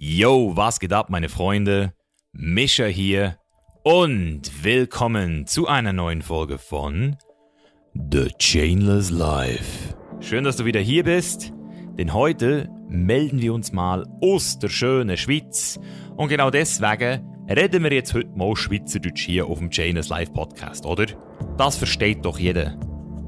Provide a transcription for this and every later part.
Yo, was geht ab, meine Freunde? Mischa hier und willkommen zu einer neuen Folge von The Chainless Life. Schön, dass du wieder hier bist, denn heute melden wir uns mal aus der schönen Schweiz und genau deswegen reden wir jetzt heute mal Schweizerdeutsch hier auf dem Chainless Life Podcast, oder? Das versteht doch jeder.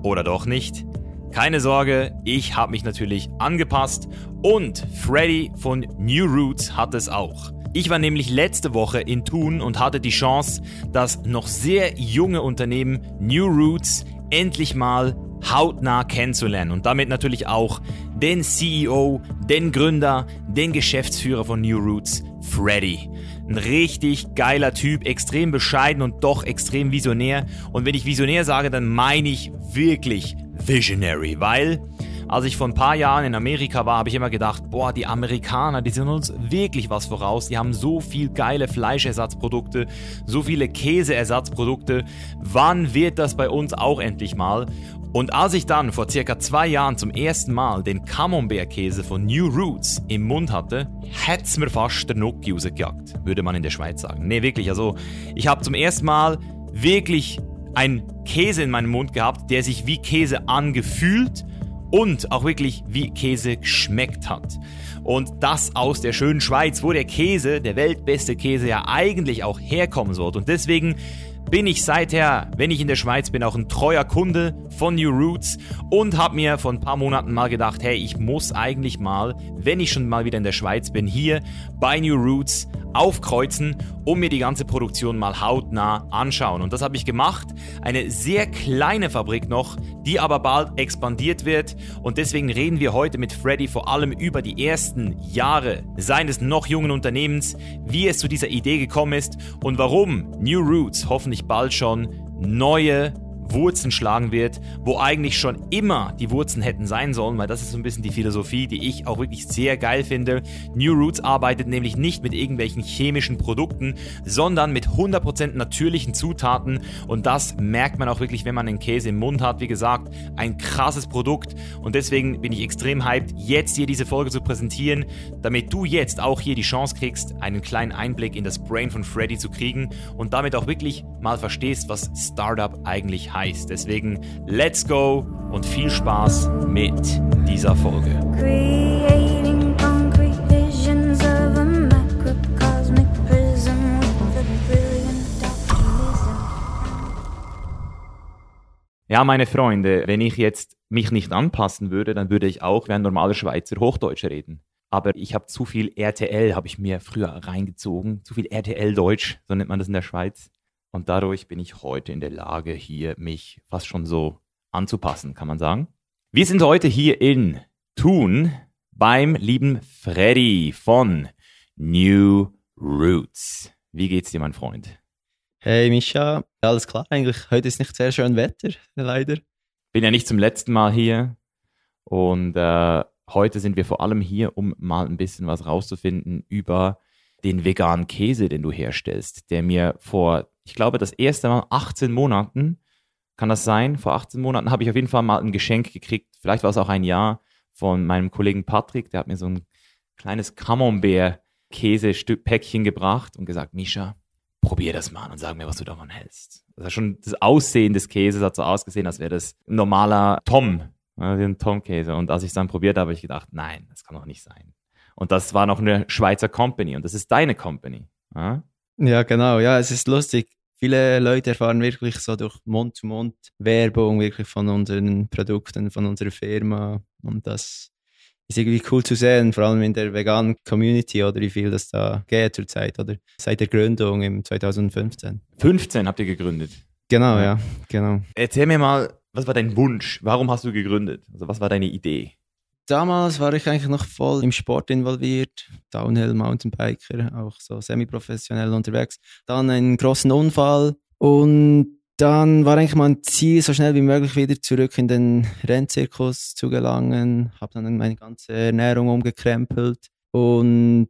Oder doch nicht? Keine Sorge, ich habe mich natürlich angepasst und Freddy von New Roots hat es auch. Ich war nämlich letzte Woche in Thun und hatte die Chance, das noch sehr junge Unternehmen New Roots endlich mal hautnah kennenzulernen und damit natürlich auch den CEO, den Gründer, den Geschäftsführer von New Roots, Freddy. Ein richtig geiler Typ, extrem bescheiden und doch extrem visionär. Und wenn ich visionär sage, dann meine ich wirklich Visionary, weil als ich vor ein paar Jahren in Amerika war, habe ich immer gedacht, boah, die Amerikaner, die sind uns wirklich was voraus. Die haben so viel geile Fleischersatzprodukte, so viele Käseersatzprodukte. Wann wird das bei uns auch endlich mal? Und als ich dann vor circa zwei Jahren zum ersten Mal den Camembert-Käse von New Roots im Mund hatte, hätt's mir fast der Nuki rausgejagt, würde man in der Schweiz sagen. Nee, wirklich, also ich habe zum ersten Mal wirklich ein Käse in meinem Mund gehabt, der sich wie Käse angefühlt und auch wirklich wie Käse geschmeckt hat. Und das aus der schönen Schweiz, wo der Käse, der weltbeste Käse ja eigentlich auch herkommen sollte. Und deswegen bin ich seither, wenn ich in der Schweiz bin, auch ein treuer Kunde von New Roots und habe mir vor ein paar Monaten mal gedacht, hey, ich muss eigentlich mal, wenn ich schon mal wieder in der Schweiz bin, hier bei New Roots aufkreuzen, um mir die ganze Produktion mal hautnah anschauen. Und das habe ich gemacht. Eine sehr kleine Fabrik noch, die aber bald expandiert wird. Und deswegen reden wir heute mit Freddy vor allem über die ersten Jahre seines noch jungen Unternehmens, wie es zu dieser Idee gekommen ist und warum New Roots hoffentlich bald schon neue Wurzeln schlagen wird, wo eigentlich schon immer die Wurzeln hätten sein sollen, weil das ist so ein bisschen die Philosophie, die ich auch wirklich sehr geil finde. New Roots arbeitet nämlich nicht mit irgendwelchen chemischen Produkten, sondern mit 100% natürlichen Zutaten und das merkt man auch wirklich, wenn man den Käse im Mund hat. Wie gesagt, ein krasses Produkt und deswegen bin ich extrem hyped, jetzt hier diese Folge zu präsentieren, damit du jetzt auch hier die Chance kriegst, einen kleinen Einblick in das Brain von Freddy zu kriegen und damit auch wirklich mal verstehst, was Startup eigentlich heißt heißt. Deswegen let's go und viel Spaß mit dieser Folge. Ja, meine Freunde, wenn ich jetzt mich nicht anpassen würde, dann würde ich auch wie ein normaler Schweizer Hochdeutsch reden. Aber ich habe zu viel RTL, habe ich mir früher reingezogen. Zu viel RTL-Deutsch, so nennt man das in der Schweiz. Und dadurch bin ich heute in der Lage, hier mich fast schon so anzupassen, kann man sagen. Wir sind heute hier in Thun beim lieben Freddy von New Roots. Wie geht's dir, mein Freund? Hey Mischa, alles klar eigentlich. Heute ist nicht sehr schön Wetter, leider. Bin ja nicht zum letzten Mal hier und äh, heute sind wir vor allem hier, um mal ein bisschen was rauszufinden über den veganen Käse, den du herstellst, der mir vor ich glaube, das erste Mal 18 Monaten, kann das sein? Vor 18 Monaten habe ich auf jeden Fall mal ein Geschenk gekriegt. Vielleicht war es auch ein Jahr von meinem Kollegen Patrick. Der hat mir so ein kleines Camembert-Käsestück-Päckchen gebracht und gesagt, Misha, probier das mal und sag mir, was du davon hältst. Ist schon das Aussehen des Käses hat so ausgesehen, als wäre das ein normaler Tom, wie ein Tom-Käse. Und als ich es dann probiert habe, habe ich gedacht, nein, das kann doch nicht sein. Und das war noch eine Schweizer Company und das ist deine Company. Ja, ja genau. Ja, es ist lustig viele Leute erfahren wirklich so durch Mund-zu-Mund-Werbung wirklich von unseren Produkten, von unserer Firma. Und das ist irgendwie cool zu sehen, vor allem in der veganen Community oder wie viel das da geht zurzeit oder seit der Gründung im 2015. 15 habt ihr gegründet? Genau, ja, genau. Erzähl mir mal, was war dein Wunsch? Warum hast du gegründet? Also was war deine Idee? Damals war ich eigentlich noch voll im Sport involviert, Downhill, Mountainbiker, auch so semi-professionell unterwegs. Dann einen großen Unfall und dann war eigentlich mein Ziel, so schnell wie möglich wieder zurück in den Rennzirkus zu gelangen. Habe dann meine ganze Ernährung umgekrempelt und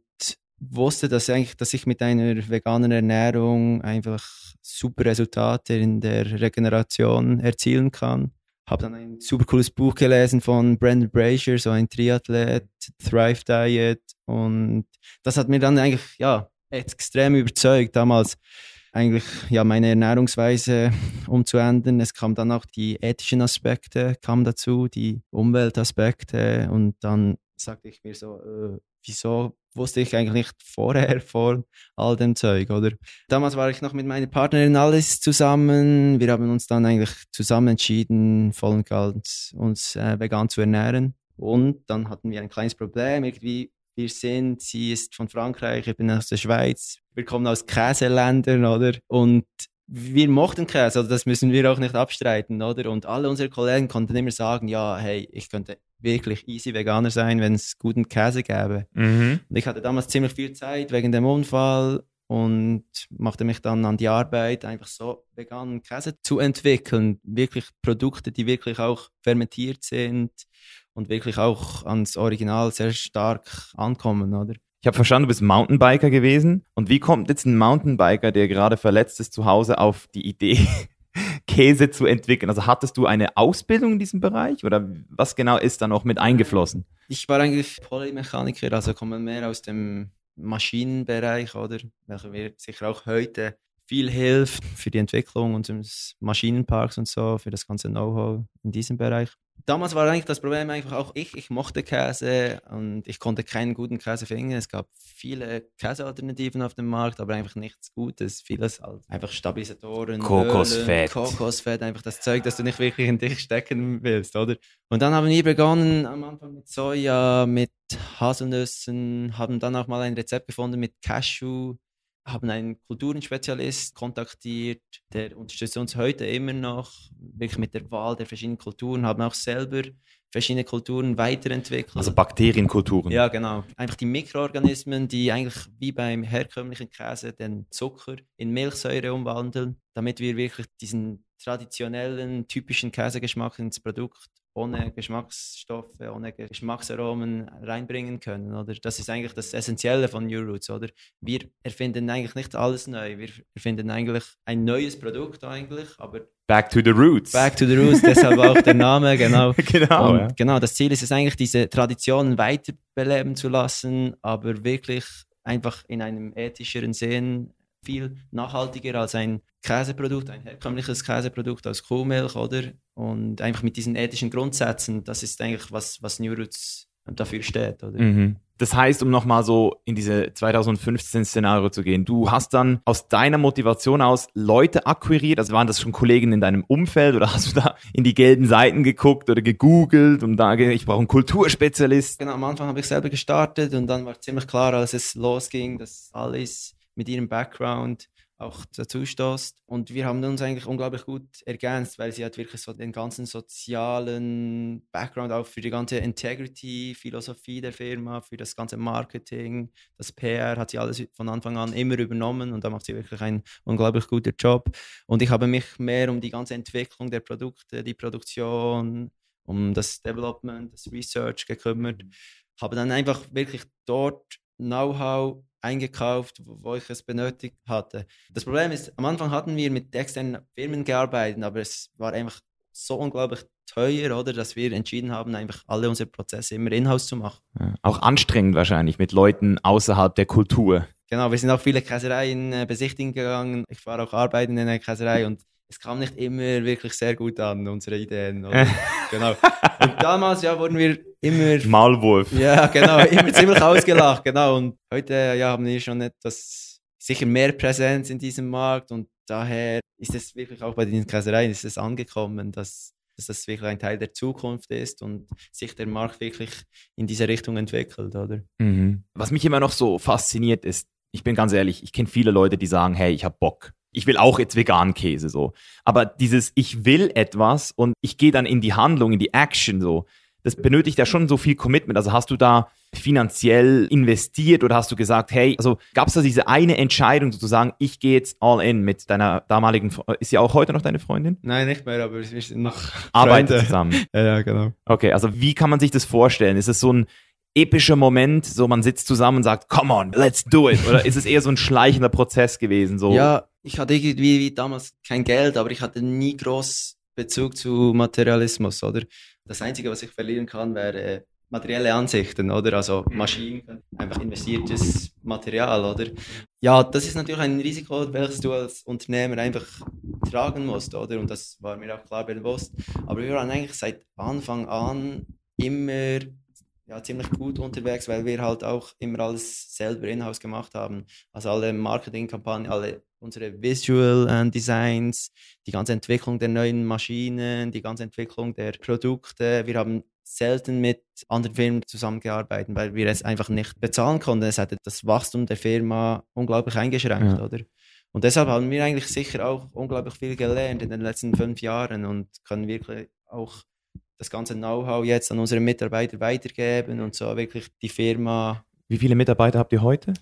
wusste, dass, eigentlich, dass ich mit einer veganen Ernährung einfach super Resultate in der Regeneration erzielen kann habe dann ein super cooles Buch gelesen von Brandon Brazier, so ein Triathlet, Thrive Diet. Und das hat mir dann eigentlich, ja, extrem überzeugt damals eigentlich ja meine Ernährungsweise umzuändern. Es kam dann auch die ethischen Aspekte kam dazu, die Umweltaspekte und dann sagte ich mir so, äh, wieso wusste ich eigentlich nicht vorher vor all dem Zeug, oder? Damals war ich noch mit meiner Partnerin Alice zusammen. Wir haben uns dann eigentlich zusammen entschieden, voll und ganz uns äh, vegan zu ernähren. Und dann hatten wir ein kleines Problem. Irgendwie wir sind, sie ist von Frankreich, ich bin aus der Schweiz. Wir kommen aus Käseländern, oder? Und wir mochten Käse, also das müssen wir auch nicht abstreiten, oder? Und alle unsere Kollegen konnten immer sagen, ja, hey, ich könnte wirklich easy Veganer sein, wenn es guten Käse gäbe. Mhm. Und ich hatte damals ziemlich viel Zeit wegen dem Unfall und machte mich dann an die Arbeit, einfach so veganen Käse zu entwickeln. Wirklich Produkte, die wirklich auch fermentiert sind und wirklich auch ans Original sehr stark ankommen, oder? Ich habe verstanden, du bist Mountainbiker gewesen. Und wie kommt jetzt ein Mountainbiker, der gerade verletzt ist zu Hause, auf die Idee, Käse zu entwickeln? Also hattest du eine Ausbildung in diesem Bereich oder was genau ist da noch mit eingeflossen? Ich war eigentlich Polymechaniker, also komme mehr aus dem Maschinenbereich, oder? Welcher mir sicher auch heute viel hilft für die Entwicklung unseres Maschinenparks und so, für das ganze Know-how in diesem Bereich damals war eigentlich das Problem einfach auch ich. Ich mochte Käse und ich konnte keinen guten Käse finden. Es gab viele Käsealternativen auf dem Markt, aber einfach nichts Gutes. Vieles halt einfach Stabilisatoren, Kokosfett. Ölen, Kokosfett, einfach das Zeug, das du nicht wirklich in dich stecken willst, oder? Und dann haben wir begonnen am Anfang mit Soja, mit Haselnüssen, haben dann auch mal ein Rezept gefunden mit Cashew haben einen Kulturenspezialist kontaktiert, der unterstützt uns heute immer noch, wirklich mit der Wahl der verschiedenen Kulturen, haben auch selber verschiedene Kulturen weiterentwickelt. Also Bakterienkulturen. Ja, genau. Einfach die Mikroorganismen, die eigentlich wie beim herkömmlichen Käse den Zucker in Milchsäure umwandeln, damit wir wirklich diesen traditionellen, typischen Käsegeschmack ins Produkt ohne Geschmacksstoffe, ohne Geschmacksaromen reinbringen können. Oder? Das ist eigentlich das Essentielle von New Roots. Oder? Wir erfinden eigentlich nicht alles neu. Wir erfinden eigentlich ein neues Produkt eigentlich, aber Back to the Roots. Back to the Roots, deshalb auch der Name, genau. genau, ja. genau, das Ziel ist es eigentlich, diese Traditionen weiterbeleben zu lassen, aber wirklich einfach in einem ethischeren Sinn viel nachhaltiger als ein Käseprodukt, ein herkömmliches Käseprodukt aus Kuhmilch, oder? Und einfach mit diesen ethischen Grundsätzen, das ist eigentlich was, was New Roots dafür steht, oder? Mhm. Das heißt, um nochmal so in diese 2015-Szenario zu gehen, du hast dann aus deiner Motivation aus Leute akquiriert, also waren das schon Kollegen in deinem Umfeld oder hast du da in die gelben Seiten geguckt oder gegoogelt und da, ich brauche einen Kulturspezialist? Genau, am Anfang habe ich selber gestartet und dann war ziemlich klar, als es losging, dass alles mit ihrem Background auch dazu stößt. Und wir haben uns eigentlich unglaublich gut ergänzt, weil sie hat wirklich so den ganzen sozialen Background auch für die ganze Integrity-Philosophie der Firma, für das ganze Marketing, das PR hat sie alles von Anfang an immer übernommen und da macht sie wirklich einen unglaublich guten Job. Und ich habe mich mehr um die ganze Entwicklung der Produkte, die Produktion, um das Development, das Research gekümmert. Habe dann einfach wirklich dort Know-how eingekauft, wo ich es benötigt hatte. Das Problem ist, am Anfang hatten wir mit externen Firmen gearbeitet, aber es war einfach so unglaublich teuer, oder, dass wir entschieden haben, einfach alle unsere Prozesse immer in-house zu machen. Ja, auch anstrengend wahrscheinlich mit Leuten außerhalb der Kultur. Genau, wir sind auch viele Käsereien äh, besichtigen gegangen. Ich war auch arbeiten in einer Käserei und es kam nicht immer wirklich sehr gut an, unsere Ideen. genau. Und damals ja, wurden wir immer. Malwurf. Ja, genau, immer ziemlich ausgelacht, genau. Und heute ja, haben wir schon etwas, sicher mehr Präsenz in diesem Markt und daher ist es wirklich auch bei den Käsereien ist es angekommen, dass, dass das wirklich ein Teil der Zukunft ist und sich der Markt wirklich in diese Richtung entwickelt, oder? Mhm. Was mich immer noch so fasziniert ist, ich bin ganz ehrlich, ich kenne viele Leute, die sagen, hey, ich habe Bock ich will auch jetzt vegan Käse so. Aber dieses ich will etwas und ich gehe dann in die Handlung, in die Action so, das benötigt ja schon so viel Commitment. Also hast du da finanziell investiert oder hast du gesagt, hey, also gab es da diese eine Entscheidung sozusagen, ich gehe jetzt all in mit deiner damaligen, ist sie auch heute noch deine Freundin? Nein, nicht mehr, aber wir sind noch Arbeiten zusammen. ja, ja, genau. Okay, also wie kann man sich das vorstellen? Ist es so ein epischer Moment, so man sitzt zusammen und sagt, come on, let's do it? Oder ist es eher so ein schleichender Prozess gewesen? So? Ja, ich hatte irgendwie wie damals kein Geld, aber ich hatte nie groß Bezug zu Materialismus, oder? Das Einzige, was ich verlieren kann, wäre materielle Ansichten, oder? Also Maschinen, einfach investiertes Material, oder? Ja, das ist natürlich ein Risiko, welches du als Unternehmer einfach tragen musst, oder? Und das war mir auch klar bewusst. Aber wir waren eigentlich seit Anfang an immer ja, ziemlich gut unterwegs, weil wir halt auch immer alles selber in-house gemacht haben. Also alle Marketingkampagnen, alle unsere Visual äh, Designs, die ganze Entwicklung der neuen Maschinen, die ganze Entwicklung der Produkte. Wir haben selten mit anderen Firmen zusammengearbeitet, weil wir es einfach nicht bezahlen konnten. Es hätte das Wachstum der Firma unglaublich eingeschränkt, ja. oder? Und deshalb haben wir eigentlich sicher auch unglaublich viel gelernt in den letzten fünf Jahren und können wirklich auch das ganze Know-how jetzt an unsere Mitarbeiter weitergeben und so wirklich die Firma. Wie viele Mitarbeiter habt ihr heute?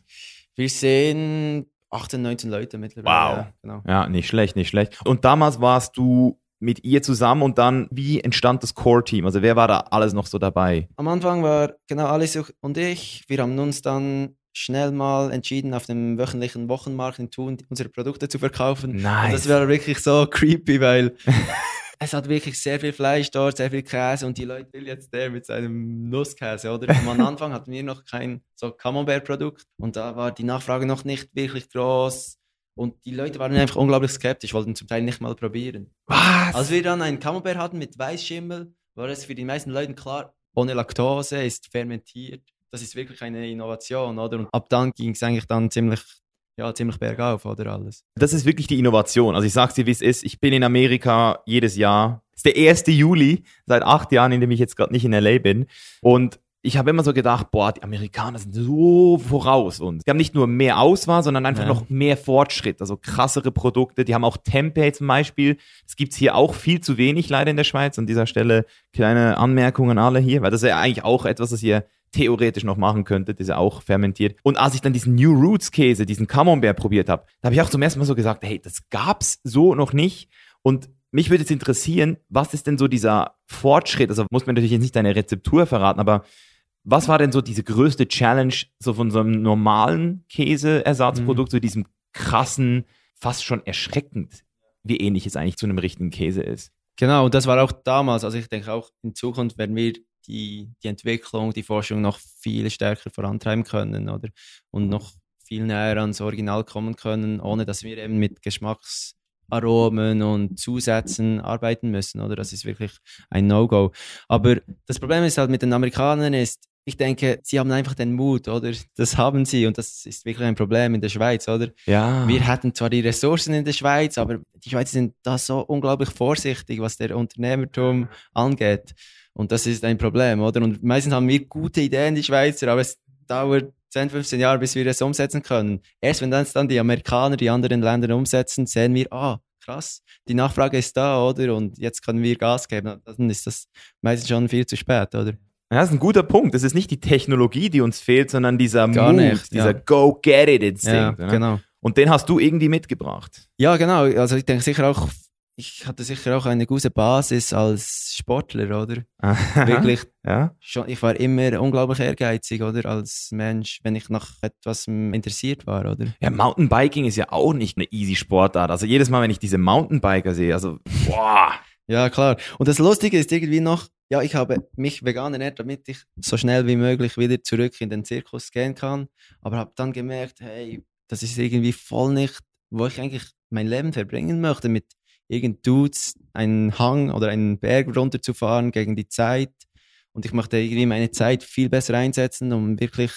Wir sehen 18, 19 Leute mittlerweile. Wow. Ja, genau. ja, nicht schlecht, nicht schlecht. Und damals warst du mit ihr zusammen und dann, wie entstand das Core-Team? Also wer war da alles noch so dabei? Am Anfang war genau Alice und ich. Wir haben uns dann schnell mal entschieden, auf dem wöchentlichen Wochenmarkt in Thun unsere Produkte zu verkaufen. Nice. Und das war wirklich so creepy, weil es hat wirklich sehr viel Fleisch dort, sehr viel Käse und die Leute will jetzt der mit seinem Nusskäse, oder? am Anfang hatten wir noch kein so Camembert-Produkt und da war die Nachfrage noch nicht wirklich groß. Und die Leute waren einfach unglaublich skeptisch, wollten zum Teil nicht mal probieren. Was? Als wir dann ein Camembert hatten mit Weißschimmel, war es für die meisten Leute klar, ohne Laktose, ist fermentiert. Das ist wirklich eine Innovation, oder? Und ab dann ging es eigentlich dann ziemlich, ja, ziemlich bergauf, oder alles. Das ist wirklich die Innovation. Also ich sag's dir, wie es ist. Ich bin in Amerika jedes Jahr. Es ist der 1. Juli, seit acht Jahren, in dem ich jetzt gerade nicht in LA bin. Und ich habe immer so gedacht, boah, die Amerikaner sind so voraus und die haben nicht nur mehr Auswahl, sondern einfach ja. noch mehr Fortschritt, also krassere Produkte. Die haben auch Tempeh zum Beispiel. Das gibt's hier auch viel zu wenig leider in der Schweiz. An dieser Stelle kleine Anmerkungen alle hier, weil das ist ja eigentlich auch etwas, was ihr theoretisch noch machen könntet, ist ja auch fermentiert. Und als ich dann diesen New Roots Käse, diesen Camembert probiert habe, da habe ich auch zum ersten Mal so gesagt, hey, das gab's so noch nicht. Und mich würde jetzt interessieren, was ist denn so dieser Fortschritt? Also muss man natürlich jetzt nicht deine Rezeptur verraten, aber was war denn so diese größte Challenge so von so einem normalen Käseersatzprodukt, mhm. so diesem krassen, fast schon erschreckend, wie ähnlich es eigentlich zu einem richtigen Käse ist? Genau, und das war auch damals. Also ich denke auch in Zukunft werden wir die, die Entwicklung, die Forschung noch viel stärker vorantreiben können, oder? Und noch viel näher ans Original kommen können, ohne dass wir eben mit Geschmacksaromen und Zusätzen arbeiten müssen, oder? Das ist wirklich ein No-Go. Aber das Problem ist halt mit den Amerikanern ist, ich denke, sie haben einfach den Mut, oder? Das haben sie und das ist wirklich ein Problem in der Schweiz, oder? Ja. Wir hätten zwar die Ressourcen in der Schweiz, aber die Schweizer sind da so unglaublich vorsichtig, was der Unternehmertum angeht. Und das ist ein Problem, oder? Und meistens haben wir gute Ideen, die Schweizer, aber es dauert 10, 15 Jahre, bis wir das umsetzen können. Erst wenn das dann die Amerikaner, die anderen Länder umsetzen, sehen wir, ah, krass, die Nachfrage ist da, oder? Und jetzt können wir Gas geben. Dann ist das meistens schon viel zu spät, oder? Ja, das ist ein guter Punkt. Es ist nicht die Technologie, die uns fehlt, sondern dieser Gar Mut, nicht, dieser ja. Go Get It Instinct. Ja, genau. Und den hast du irgendwie mitgebracht. Ja, genau. Also ich denke sicher auch, ich hatte sicher auch eine gute Basis als Sportler, oder? Wirklich. Ja. Schon, ich war immer unglaublich ehrgeizig, oder? Als Mensch, wenn ich nach etwas interessiert war, oder? Ja, Mountainbiking ist ja auch nicht eine easy Sportart. Also jedes Mal, wenn ich diese Mountainbiker sehe, also boah. Ja, klar. Und das Lustige ist irgendwie noch, ja, ich habe mich vegan ernährt, damit ich so schnell wie möglich wieder zurück in den Zirkus gehen kann. Aber habe dann gemerkt, hey, das ist irgendwie voll nicht, wo ich eigentlich mein Leben verbringen möchte, mit irgend Dudes einen Hang oder einen Berg runterzufahren gegen die Zeit. Und ich möchte irgendwie meine Zeit viel besser einsetzen, um wirklich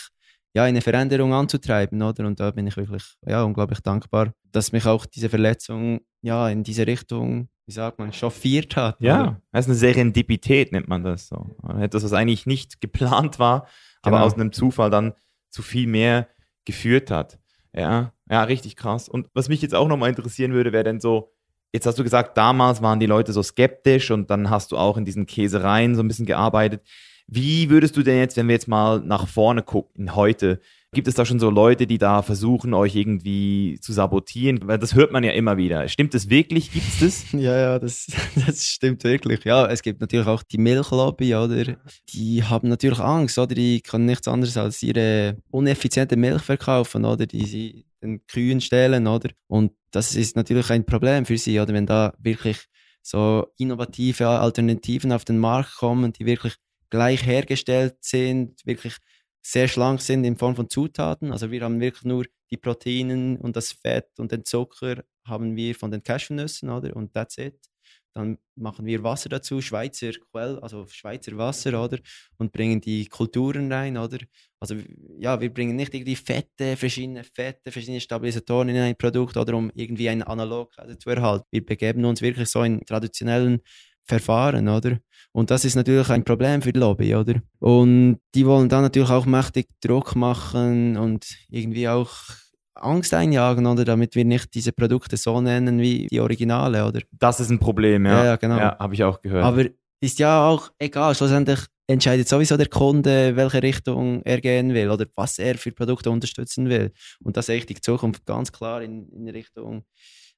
ja, eine Veränderung anzutreiben, oder? Und da bin ich wirklich ja, unglaublich dankbar, dass mich auch diese Verletzung ja in diese Richtung wie sagt man, chauffiert hat. Ja, oder? das ist eine Serendipität, nennt man das so. Etwas, was eigentlich nicht geplant war, aber Genau. aus einem Zufall dann zu viel mehr geführt hat. Ja, ja, richtig krass. Und was mich jetzt auch nochmal interessieren würde, wäre denn so, jetzt hast du gesagt, damals waren die Leute so skeptisch und dann hast du auch in diesen Käsereien so ein bisschen gearbeitet. Wie würdest du denn jetzt, wenn wir jetzt mal nach vorne gucken, heute, gibt es da schon so Leute, die da versuchen, euch irgendwie zu sabotieren? Weil das hört man ja immer wieder. Stimmt das wirklich? Gibt es das? Ja, ja, das, das stimmt wirklich. Ja, es gibt natürlich auch die Milchlobby, oder? Die haben natürlich Angst, oder? Die können nichts anderes als ihre uneffiziente Milch verkaufen, oder? Die den Kühen stehlen, oder? Und das ist natürlich ein Problem für sie, oder? Wenn da wirklich so innovative Alternativen auf den Markt kommen, die wirklich gleich hergestellt sind, wirklich sehr schlank sind in Form von Zutaten. Also wir haben wirklich nur die Proteine und das Fett und den Zucker haben wir von den Cashewnüssen, oder? Und that's it. Dann machen wir Wasser dazu, Schweizer Quell, also Schweizer Wasser, oder? Und bringen die Kulturen rein, oder? Also ja, wir bringen nicht irgendwie Fette, verschiedene Fette, verschiedene Stabilisatoren in ein Produkt, oder um irgendwie einen Analog zu erhalten. Wir begeben uns wirklich so in traditionellen Verfahren, oder? Und das ist natürlich ein Problem für die Lobby, oder? Und die wollen dann natürlich auch mächtig Druck machen und irgendwie auch Angst einjagen, oder? Damit wir nicht diese Produkte so nennen wie die Originale, oder? Das ist ein Problem, ja. Ja, ja genau. Ja, habe ich auch gehört. Aber ist ja auch egal. Schlussendlich entscheidet sowieso der Kunde, welche Richtung er gehen will oder was er für Produkte unterstützen will. Und das sehe ich die Zukunft ganz klar in, in Richtung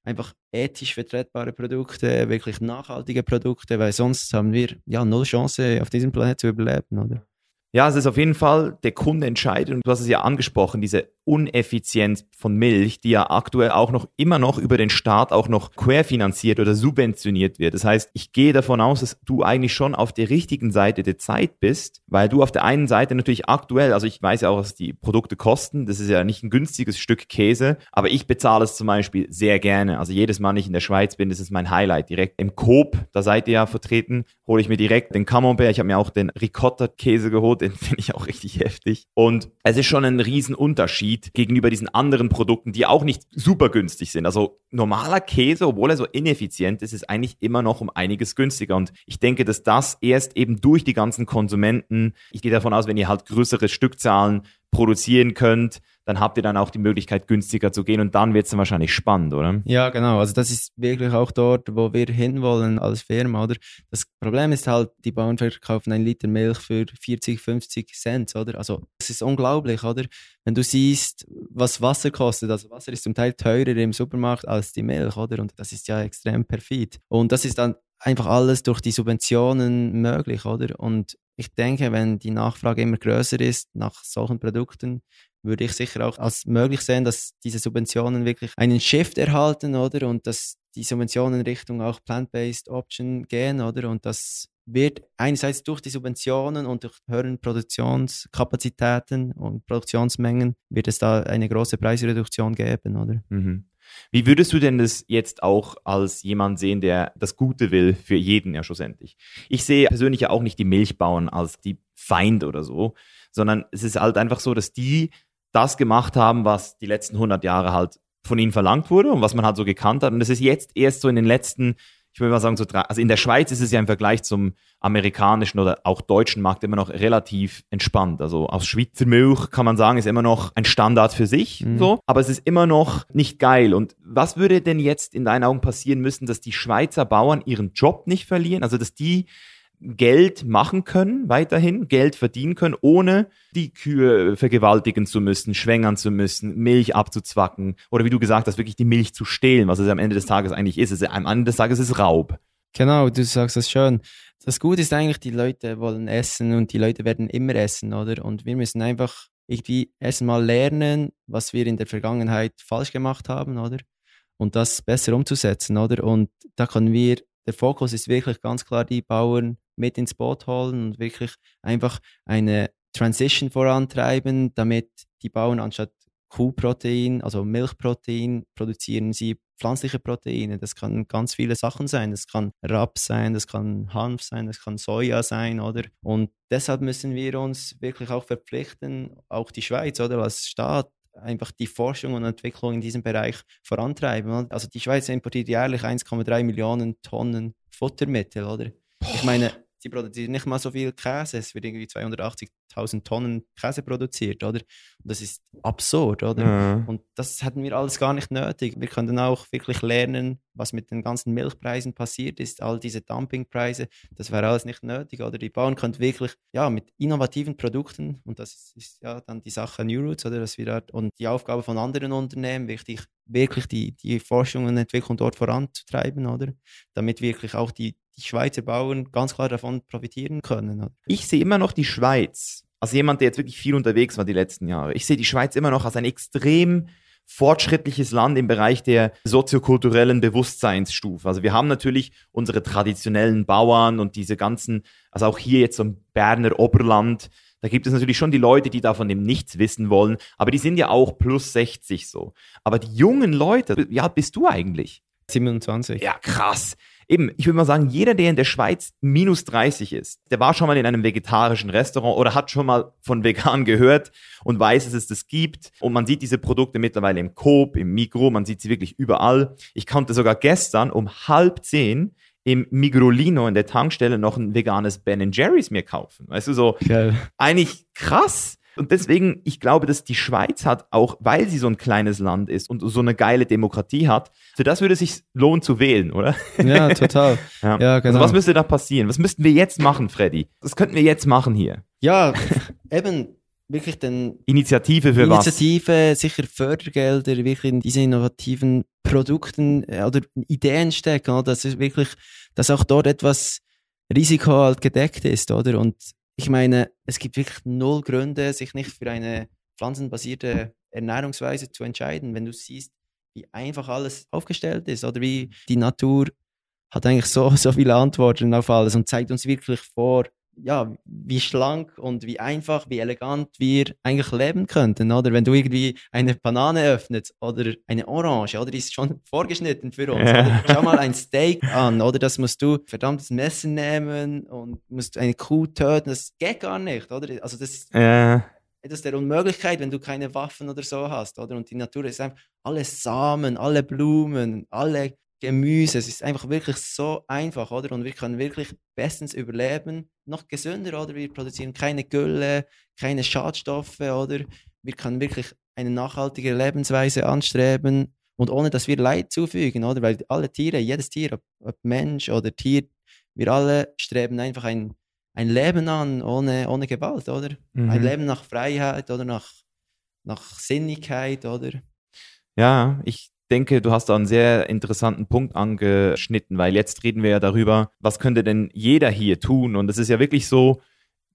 einfach ethisch vertretbare Produkte, wirklich nachhaltige Produkte, weil sonst haben wir ja null Chance auf diesem Planet zu überleben, oder? Ja, es ist auf jeden Fall der Kunde entscheidet und du hast es ja angesprochen, diese Uneffizienz von Milch, die ja aktuell auch noch immer noch über den Staat auch noch querfinanziert oder subventioniert wird. Das heißt, ich gehe davon aus, dass du eigentlich schon auf der richtigen Seite der Zeit bist, weil du auf der einen Seite natürlich aktuell, also ich weiß ja auch, was die Produkte kosten, das ist ja nicht ein günstiges Stück Käse, aber ich bezahle es zum Beispiel sehr gerne. Also jedes Mal, wenn ich in der Schweiz bin, das ist mein Highlight. Direkt im Coop, da seid ihr ja vertreten, hole ich mir direkt den Camembert. Ich habe mir auch den Ricotta-Käse geholt, den finde ich auch richtig heftig. Und es ist schon ein Riesenunterschied gegenüber diesen anderen Produkten, die auch nicht super günstig sind. Also normaler Käse, obwohl er so ineffizient ist, ist eigentlich immer noch um einiges günstiger. Und ich denke, dass das erst eben durch die ganzen Konsumenten, ich gehe davon aus, wenn ihr halt größere Stückzahlen produzieren könnt, dann habt ihr dann auch die Möglichkeit, günstiger zu gehen und dann wird es dann wahrscheinlich spannend, oder? Ja, genau. Also das ist wirklich auch dort, wo wir hinwollen als Firma, oder? Das Problem ist halt, die Bauern verkaufen ein Liter Milch für 40, 50 Cent, oder? Also das ist unglaublich, oder? Wenn du siehst, was Wasser kostet, also Wasser ist zum Teil teurer im Supermarkt als die Milch, oder? Und das ist ja extrem perfid. Und das ist dann einfach alles durch die Subventionen möglich, oder? Und ich denke, wenn die Nachfrage immer größer ist nach solchen Produkten, würde ich sicher auch als möglich sehen, dass diese Subventionen wirklich einen Shift erhalten, oder? Und dass die Subventionen Richtung auch Plant-Based Option gehen, oder? Und das wird einerseits durch die Subventionen und durch höheren Produktionskapazitäten und Produktionsmengen wird es da eine große Preisreduktion geben, oder? Mhm. Wie würdest du denn das jetzt auch als jemand sehen, der das Gute will für jeden ja schlussendlich? Ich sehe persönlich ja auch nicht die Milchbauern als die Feind oder so, sondern es ist halt einfach so, dass die das gemacht haben, was die letzten 100 Jahre halt von ihnen verlangt wurde und was man halt so gekannt hat. Und das ist jetzt erst so in den letzten, ich würde mal sagen, so drei, also in der Schweiz ist es ja im Vergleich zum amerikanischen oder auch deutschen Markt immer noch relativ entspannt. Also aus Schweizer Milch kann man sagen, ist immer noch ein Standard für sich, mhm. so. Aber es ist immer noch nicht geil. Und was würde denn jetzt in deinen Augen passieren müssen, dass die Schweizer Bauern ihren Job nicht verlieren? Also, dass die Geld machen können, weiterhin Geld verdienen können, ohne die Kühe vergewaltigen zu müssen, schwängern zu müssen, Milch abzuzwacken oder wie du gesagt hast, wirklich die Milch zu stehlen, was es am Ende des Tages eigentlich ist. Es, am Ende des Tages ist Raub. Genau, du sagst das schön. Das Gute ist eigentlich, die Leute wollen essen und die Leute werden immer essen, oder? Und wir müssen einfach irgendwie erstmal lernen, was wir in der Vergangenheit falsch gemacht haben, oder? Und das besser umzusetzen, oder? Und da können wir, der Fokus ist wirklich ganz klar die Bauern mit ins Boot holen und wirklich einfach eine Transition vorantreiben, damit die Bauern anstatt Kuhprotein, also Milchprotein, produzieren sie pflanzliche Proteine. Das kann ganz viele Sachen sein. Das kann Raps sein, das kann Hanf sein, das kann Soja sein, oder? Und deshalb müssen wir uns wirklich auch verpflichten, auch die Schweiz, oder als Staat, einfach die Forschung und Entwicklung in diesem Bereich vorantreiben. Also die Schweiz importiert jährlich 1,3 Millionen Tonnen Futtermittel, oder? Ich meine, sie produzieren nicht mal so viel Käse. Es wird irgendwie 280.000 Tonnen Käse produziert, oder? Und das ist absurd, oder? Ja. Und das hatten wir alles gar nicht nötig. Wir können auch wirklich lernen, was mit den ganzen Milchpreisen passiert ist, all diese Dumpingpreise, das wäre alles nicht nötig, oder? Die Bauern können wirklich, ja, mit innovativen Produkten, und das ist, ist ja dann die Sache New Roots, oder? Dass wir dort, und die Aufgabe von anderen Unternehmen, wichtig, wirklich die, die Forschung und Entwicklung dort voranzutreiben, oder? Damit wirklich auch die, die Schweizer Bauern ganz klar davon profitieren können. Ich sehe immer noch die Schweiz, als jemand, der jetzt wirklich viel unterwegs war die letzten Jahre, ich sehe die Schweiz immer noch als ein extrem fortschrittliches Land im Bereich der soziokulturellen Bewusstseinsstufe. Also wir haben natürlich unsere traditionellen Bauern und diese ganzen, also auch hier jetzt so im Berner Oberland, da gibt es natürlich schon die Leute, die davon dem nichts wissen wollen, aber die sind ja auch plus 60 so. Aber die jungen Leute, wie alt bist du eigentlich? 27. Ja, krass. Eben, ich würde mal sagen, jeder, der in der Schweiz minus 30 ist, der war schon mal in einem vegetarischen Restaurant oder hat schon mal von vegan gehört und weiß, dass es das gibt. Und man sieht diese Produkte mittlerweile im Coop, im Mikro, man sieht sie wirklich überall. Ich konnte sogar gestern um halb zehn im Migrolino in der Tankstelle noch ein veganes Ben Jerry's mir kaufen. Weißt du, so Geil. eigentlich krass. Und deswegen, ich glaube, dass die Schweiz hat, auch weil sie so ein kleines Land ist und so eine geile Demokratie hat, für das würde es sich lohnen zu wählen, oder? Ja, total. Ja, Ja, genau. Also was müsste da passieren? Was müssten wir jetzt machen, Freddy? Was könnten wir jetzt machen hier? Ja, eben wirklich den Initiative für was? Initiative, sicher Fördergelder, wirklich in diese innovativen Produkten äh, oder Ideen stecken, dass es wirklich, dass auch dort etwas Risiko halt gedeckt ist, oder? Und ich meine, es gibt wirklich null Gründe, sich nicht für eine pflanzenbasierte Ernährungsweise zu entscheiden, wenn du siehst, wie einfach alles aufgestellt ist, oder wie die Natur hat eigentlich so, so viele Antworten auf alles und zeigt uns wirklich vor, ja, wie schlank und wie einfach, wie elegant wir eigentlich leben könnten, oder? Wenn du irgendwie eine Banane öffnest oder eine Orange, oder? Die ist schon vorgeschnitten für uns. Ja. Schau mal ein Steak an, oder? Das musst du verdammtes Messer nehmen und musst eine Kuh töten. Das geht gar nicht, oder? Also das ist Äh, etwas der Unmöglichkeit, wenn du keine Waffen oder so hast, oder? Und die Natur ist einfach alle Samen, alle Blumen, alle Gemüse. Es ist einfach wirklich so einfach, oder? Und wir können wirklich bestens überleben. Noch gesünder, oder? Wir produzieren keine Gülle, keine Schadstoffe, oder? Wir können wirklich eine nachhaltige Lebensweise anstreben und ohne, dass wir Leid zufügen, oder? Weil alle Tiere, jedes Tier, ob, ob Mensch oder Tier, wir alle streben einfach ein, ein Leben an ohne, ohne Gewalt, oder? Ein mhm. Leben nach Freiheit oder nach, nach Sinnigkeit, oder? Ja, ich denke, du hast da einen sehr interessanten Punkt angeschnitten, weil jetzt reden wir ja darüber, was könnte denn jeder hier tun? Und es ist ja wirklich so,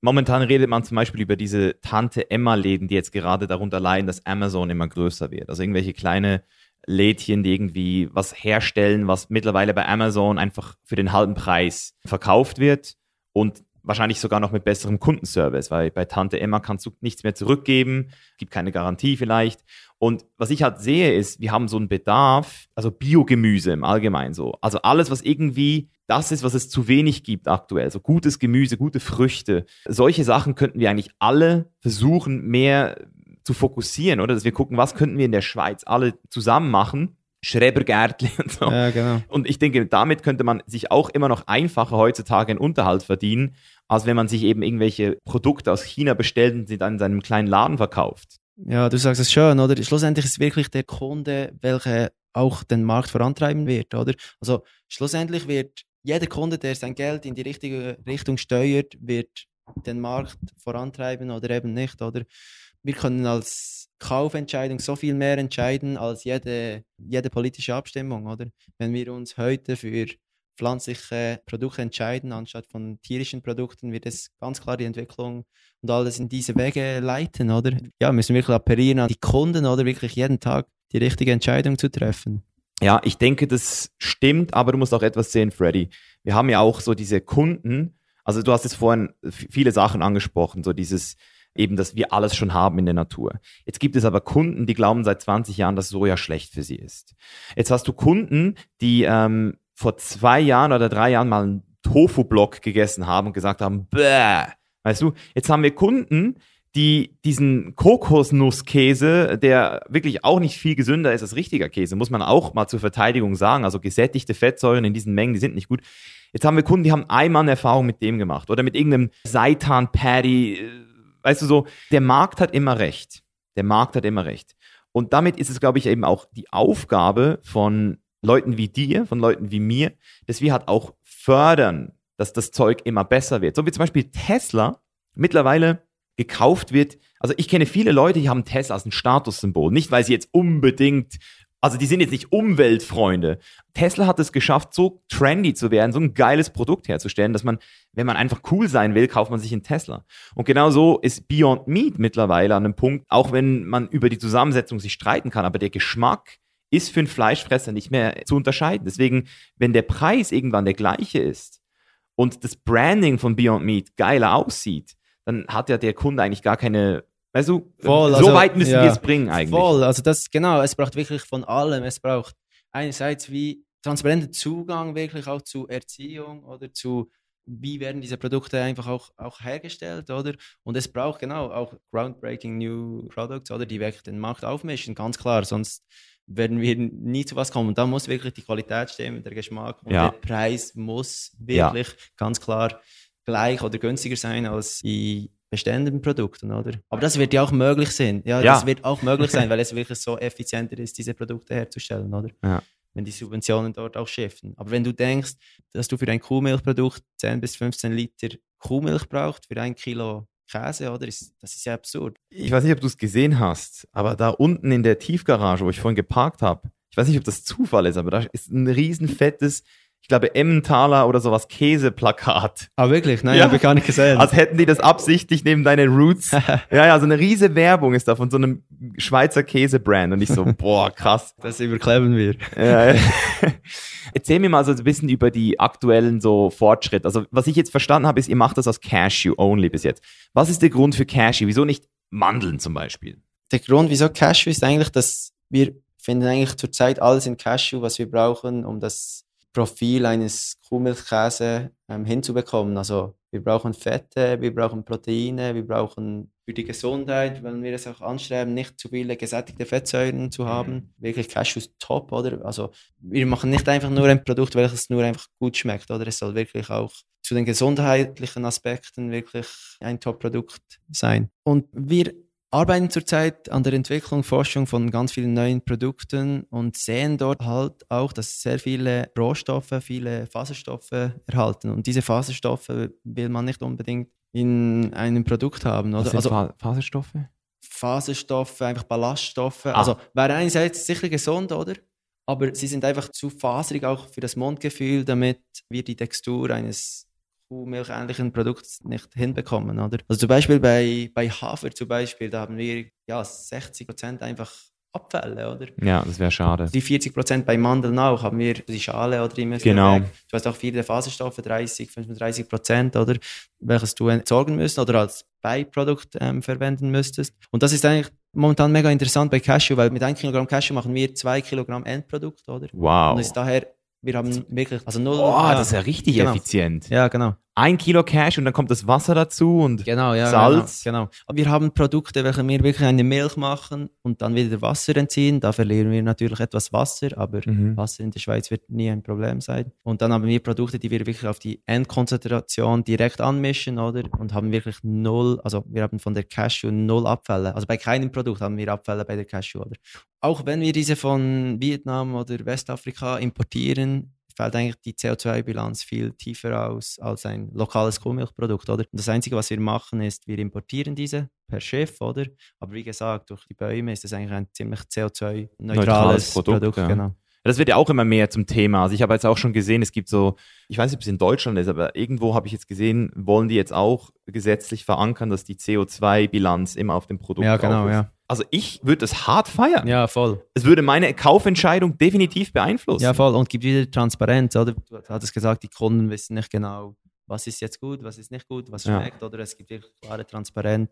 momentan redet man zum Beispiel über diese Tante-Emma-Läden, die jetzt gerade darunter leiden, dass Amazon immer größer wird. Also irgendwelche kleine Lädchen, die irgendwie was herstellen, was mittlerweile bei Amazon einfach für den halben Preis verkauft wird und wahrscheinlich sogar noch mit besserem Kundenservice, weil bei Tante Emma kannst du nichts mehr zurückgeben, gibt keine Garantie vielleicht. Und was ich halt sehe, ist, wir haben so einen Bedarf, also Biogemüse im Allgemeinen so. Also alles, was irgendwie das ist, was es zu wenig gibt aktuell. So gutes Gemüse, gute Früchte. Solche Sachen könnten wir eigentlich alle versuchen, mehr zu fokussieren, oder? Dass wir gucken, was könnten wir in der Schweiz alle zusammen machen. Schrebergärtli und so. Ja, genau. Und ich denke, damit könnte man sich auch immer noch einfacher heutzutage einen Unterhalt verdienen, als wenn man sich eben irgendwelche Produkte aus China bestellt und sie dann in seinem kleinen Laden verkauft. Ja, du sagst es schön, oder? Schlussendlich ist wirklich der Kunde, welcher auch den Markt vorantreiben wird, oder? Also schlussendlich wird jeder Kunde, der sein Geld in die richtige Richtung steuert, wird den Markt vorantreiben oder eben nicht, oder? Wir können als Kaufentscheidung so viel mehr entscheiden als jede, jede politische Abstimmung, oder? Wenn wir uns heute für pflanzliche Produkte entscheiden, anstatt von tierischen Produkten, wird es ganz klar die Entwicklung und alles in diese Wege leiten, oder? Ja, müssen wir wirklich appellieren an die Kunden, oder wirklich jeden Tag die richtige Entscheidung zu treffen. Ja, ich denke, das stimmt, aber du musst auch etwas sehen, Freddy. Wir haben ja auch so diese Kunden, also du hast jetzt vorhin viele Sachen angesprochen, so dieses eben, dass wir alles schon haben in der Natur. Jetzt gibt es aber Kunden, die glauben seit 20 Jahren, dass Soja schlecht für sie ist. Jetzt hast du Kunden, die ähm, vor zwei Jahren oder drei Jahren mal einen Tofu-Block gegessen haben und gesagt haben, bäh. Weißt du, jetzt haben wir Kunden, die diesen Kokosnusskäse, der wirklich auch nicht viel gesünder ist als richtiger Käse, muss man auch mal zur Verteidigung sagen. Also gesättigte Fettsäuren in diesen Mengen, die sind nicht gut. Jetzt haben wir Kunden, die haben einmal eine Erfahrung mit dem gemacht oder mit irgendeinem Seitan-Patty. Weißt du so, der Markt hat immer recht. Der Markt hat immer recht. Und damit ist es, glaube ich, eben auch die Aufgabe von Leuten wie dir, von Leuten wie mir, dass wir halt auch fördern, dass das Zeug immer besser wird. So wie zum Beispiel Tesla mittlerweile gekauft wird. Also ich kenne viele Leute, die haben Tesla als ein Statussymbol. Nicht, weil sie jetzt unbedingt Also die sind jetzt nicht Umweltfreunde. Tesla hat es geschafft, so trendy zu werden, so ein geiles Produkt herzustellen, dass man, wenn man einfach cool sein will, kauft man sich einen Tesla. Und genau so ist Beyond Meat mittlerweile an einem Punkt, auch wenn man über die Zusammensetzung sich streiten kann, aber der Geschmack ist für einen Fleischfresser nicht mehr zu unterscheiden. Deswegen, wenn der Preis irgendwann der gleiche ist und das Branding von Beyond Meat geiler aussieht, dann hat ja der Kunde eigentlich gar keine Weißt du, Voll, so also, weit müssen ja, wir es bringen eigentlich. Voll, also das, genau, es braucht wirklich von allem. Es braucht einerseits wie transparenten Zugang wirklich auch zu Erziehung oder zu, wie werden diese Produkte einfach auch, auch hergestellt, oder? Und es braucht genau auch groundbreaking new products, oder? Die wirklich den Markt aufmischen, ganz klar, sonst werden wir nie zu was kommen. Und da muss wirklich die Qualität stimmen, der Geschmack und Ja. der Preis muss wirklich ganz klar gleich oder günstiger sein als die bestehenden Produkten, oder? Aber das wird ja auch möglich sein. Ja, Ja. das wird auch möglich sein, weil es wirklich so effizienter ist, diese Produkte herzustellen, oder? Ja. Wenn die Subventionen dort auch shiften. Aber wenn du denkst, dass du für ein Kuhmilchprodukt 10 bis 15 Liter Kuhmilch brauchst für ein Kilo Käse, oder? Das ist ja absurd. Ich weiß nicht, ob du es gesehen hast, aber da unten in der Tiefgarage, wo ich vorhin geparkt habe, ich weiß nicht, ob das Zufall ist, aber da ist ein riesen fettes, ich glaube Emmentaler oder sowas Käseplakat. Ah, wirklich? Nein, Ja. habe ich gar nicht gesehen. Als hätten die das absichtlich neben deine Roots. ja, ja, so eine riese Werbung ist da von so einem Schweizer Käsebrand und ich so, boah, krass. das überkleben wir. Ja, ja. Erzähl mir mal so ein bisschen über die aktuellen so Fortschritte. Also, was ich jetzt verstanden habe, ist, ihr macht das aus Cashew only bis jetzt. Was ist der Grund für Cashew? Wieso nicht Mandeln zum Beispiel? Der Grund, wieso Cashew ist eigentlich, dass wir finden eigentlich zurzeit alles in Cashew, was wir brauchen, um das Profil eines Kuhmilchkäse ähm, hinzubekommen. Also wir brauchen Fette, wir brauchen Proteine, wir brauchen für die Gesundheit, wenn wir es auch anstreben, nicht zu viele gesättigte Fettsäuren zu haben. Wirklich Cashew ist top, oder? Also wir machen nicht einfach nur ein Produkt, welches nur einfach gut schmeckt, oder? Es soll wirklich auch zu den gesundheitlichen Aspekten wirklich ein Top-Produkt sein. Und wir arbeiten zurzeit an der Entwicklung, Forschung von ganz vielen neuen Produkten und sehen dort halt auch, dass sehr viele Rohstoffe, viele Faserstoffe erhalten. Und diese Faserstoffe will man nicht unbedingt in einem Produkt haben. Oder? Also Fa- Faserstoffe? Faserstoffe, einfach Ballaststoffe. Ah. Also wäre einerseits sicher gesund, oder? Aber sie sind einfach zu faserig auch für das Mundgefühl, damit wir die Textur eines kuhmilchähnlichen Produkts nicht hinbekommen, oder? Also zum Beispiel bei, bei Hafer zum Beispiel, da haben wir ja 60% einfach Abfälle, oder? Ja, das wäre schade. Die 40% bei Mandeln auch, haben wir die Schale oder müssen Genau. Du hast auch viele Faserstoffe, 30, 35%, oder? Welches du entsorgen müsst oder als Beiprodukt ähm, verwenden müsstest. Und das ist eigentlich momentan mega interessant bei Cashew, weil mit 1 Kilogramm Cashew machen wir 2 Kilogramm Endprodukt, oder? Wow. Und ist daher, wir haben wirklich, also null. Oh, ja, das ist ja richtig Genau. effizient. ja, genau. Ein Kilo Cash und dann kommt das Wasser dazu und Genau, ja. Salz. Genau, genau. Aber wir haben Produkte, welche wir wirklich eine Milch machen und dann wieder Wasser entziehen. Da verlieren wir natürlich etwas Wasser, aber Mhm. Wasser in der Schweiz wird nie ein Problem sein. Und dann haben wir Produkte, die wir wirklich auf die Endkonzentration direkt anmischen, oder? Und haben wirklich null, also wir haben von der Cashew null Abfälle. Also bei keinem Produkt haben wir Abfälle bei der Cashew, oder? Auch wenn wir diese von Vietnam oder Westafrika importieren, fällt eigentlich die CO2-Bilanz viel tiefer aus als ein lokales Kuhmilchprodukt, oder? Und das Einzige, was wir machen, ist, wir importieren diese per Schiff, oder? Aber wie gesagt, durch die Bäume ist das eigentlich ein ziemlich CO2-neutrales Neutrales Produkt, Produkt, ja. genau. Das wird ja auch immer mehr zum Thema. Also ich habe jetzt auch schon gesehen, es gibt so, ich weiß nicht, ob es in Deutschland ist, aber irgendwo habe ich jetzt gesehen, wollen die jetzt auch gesetzlich verankern, dass die CO2-Bilanz immer auf dem Produkt Ja, genau, ist. ja. Also ich würde es hart feiern. Ja, voll. Es würde meine Kaufentscheidung definitiv beeinflussen. Ja, voll. Und gibt wieder Transparenz, oder? Du hattest gesagt, die Kunden wissen nicht genau, was ist jetzt gut, was ist nicht gut, was Ja. schmeckt, oder? Es gibt wirklich klare Transparenz,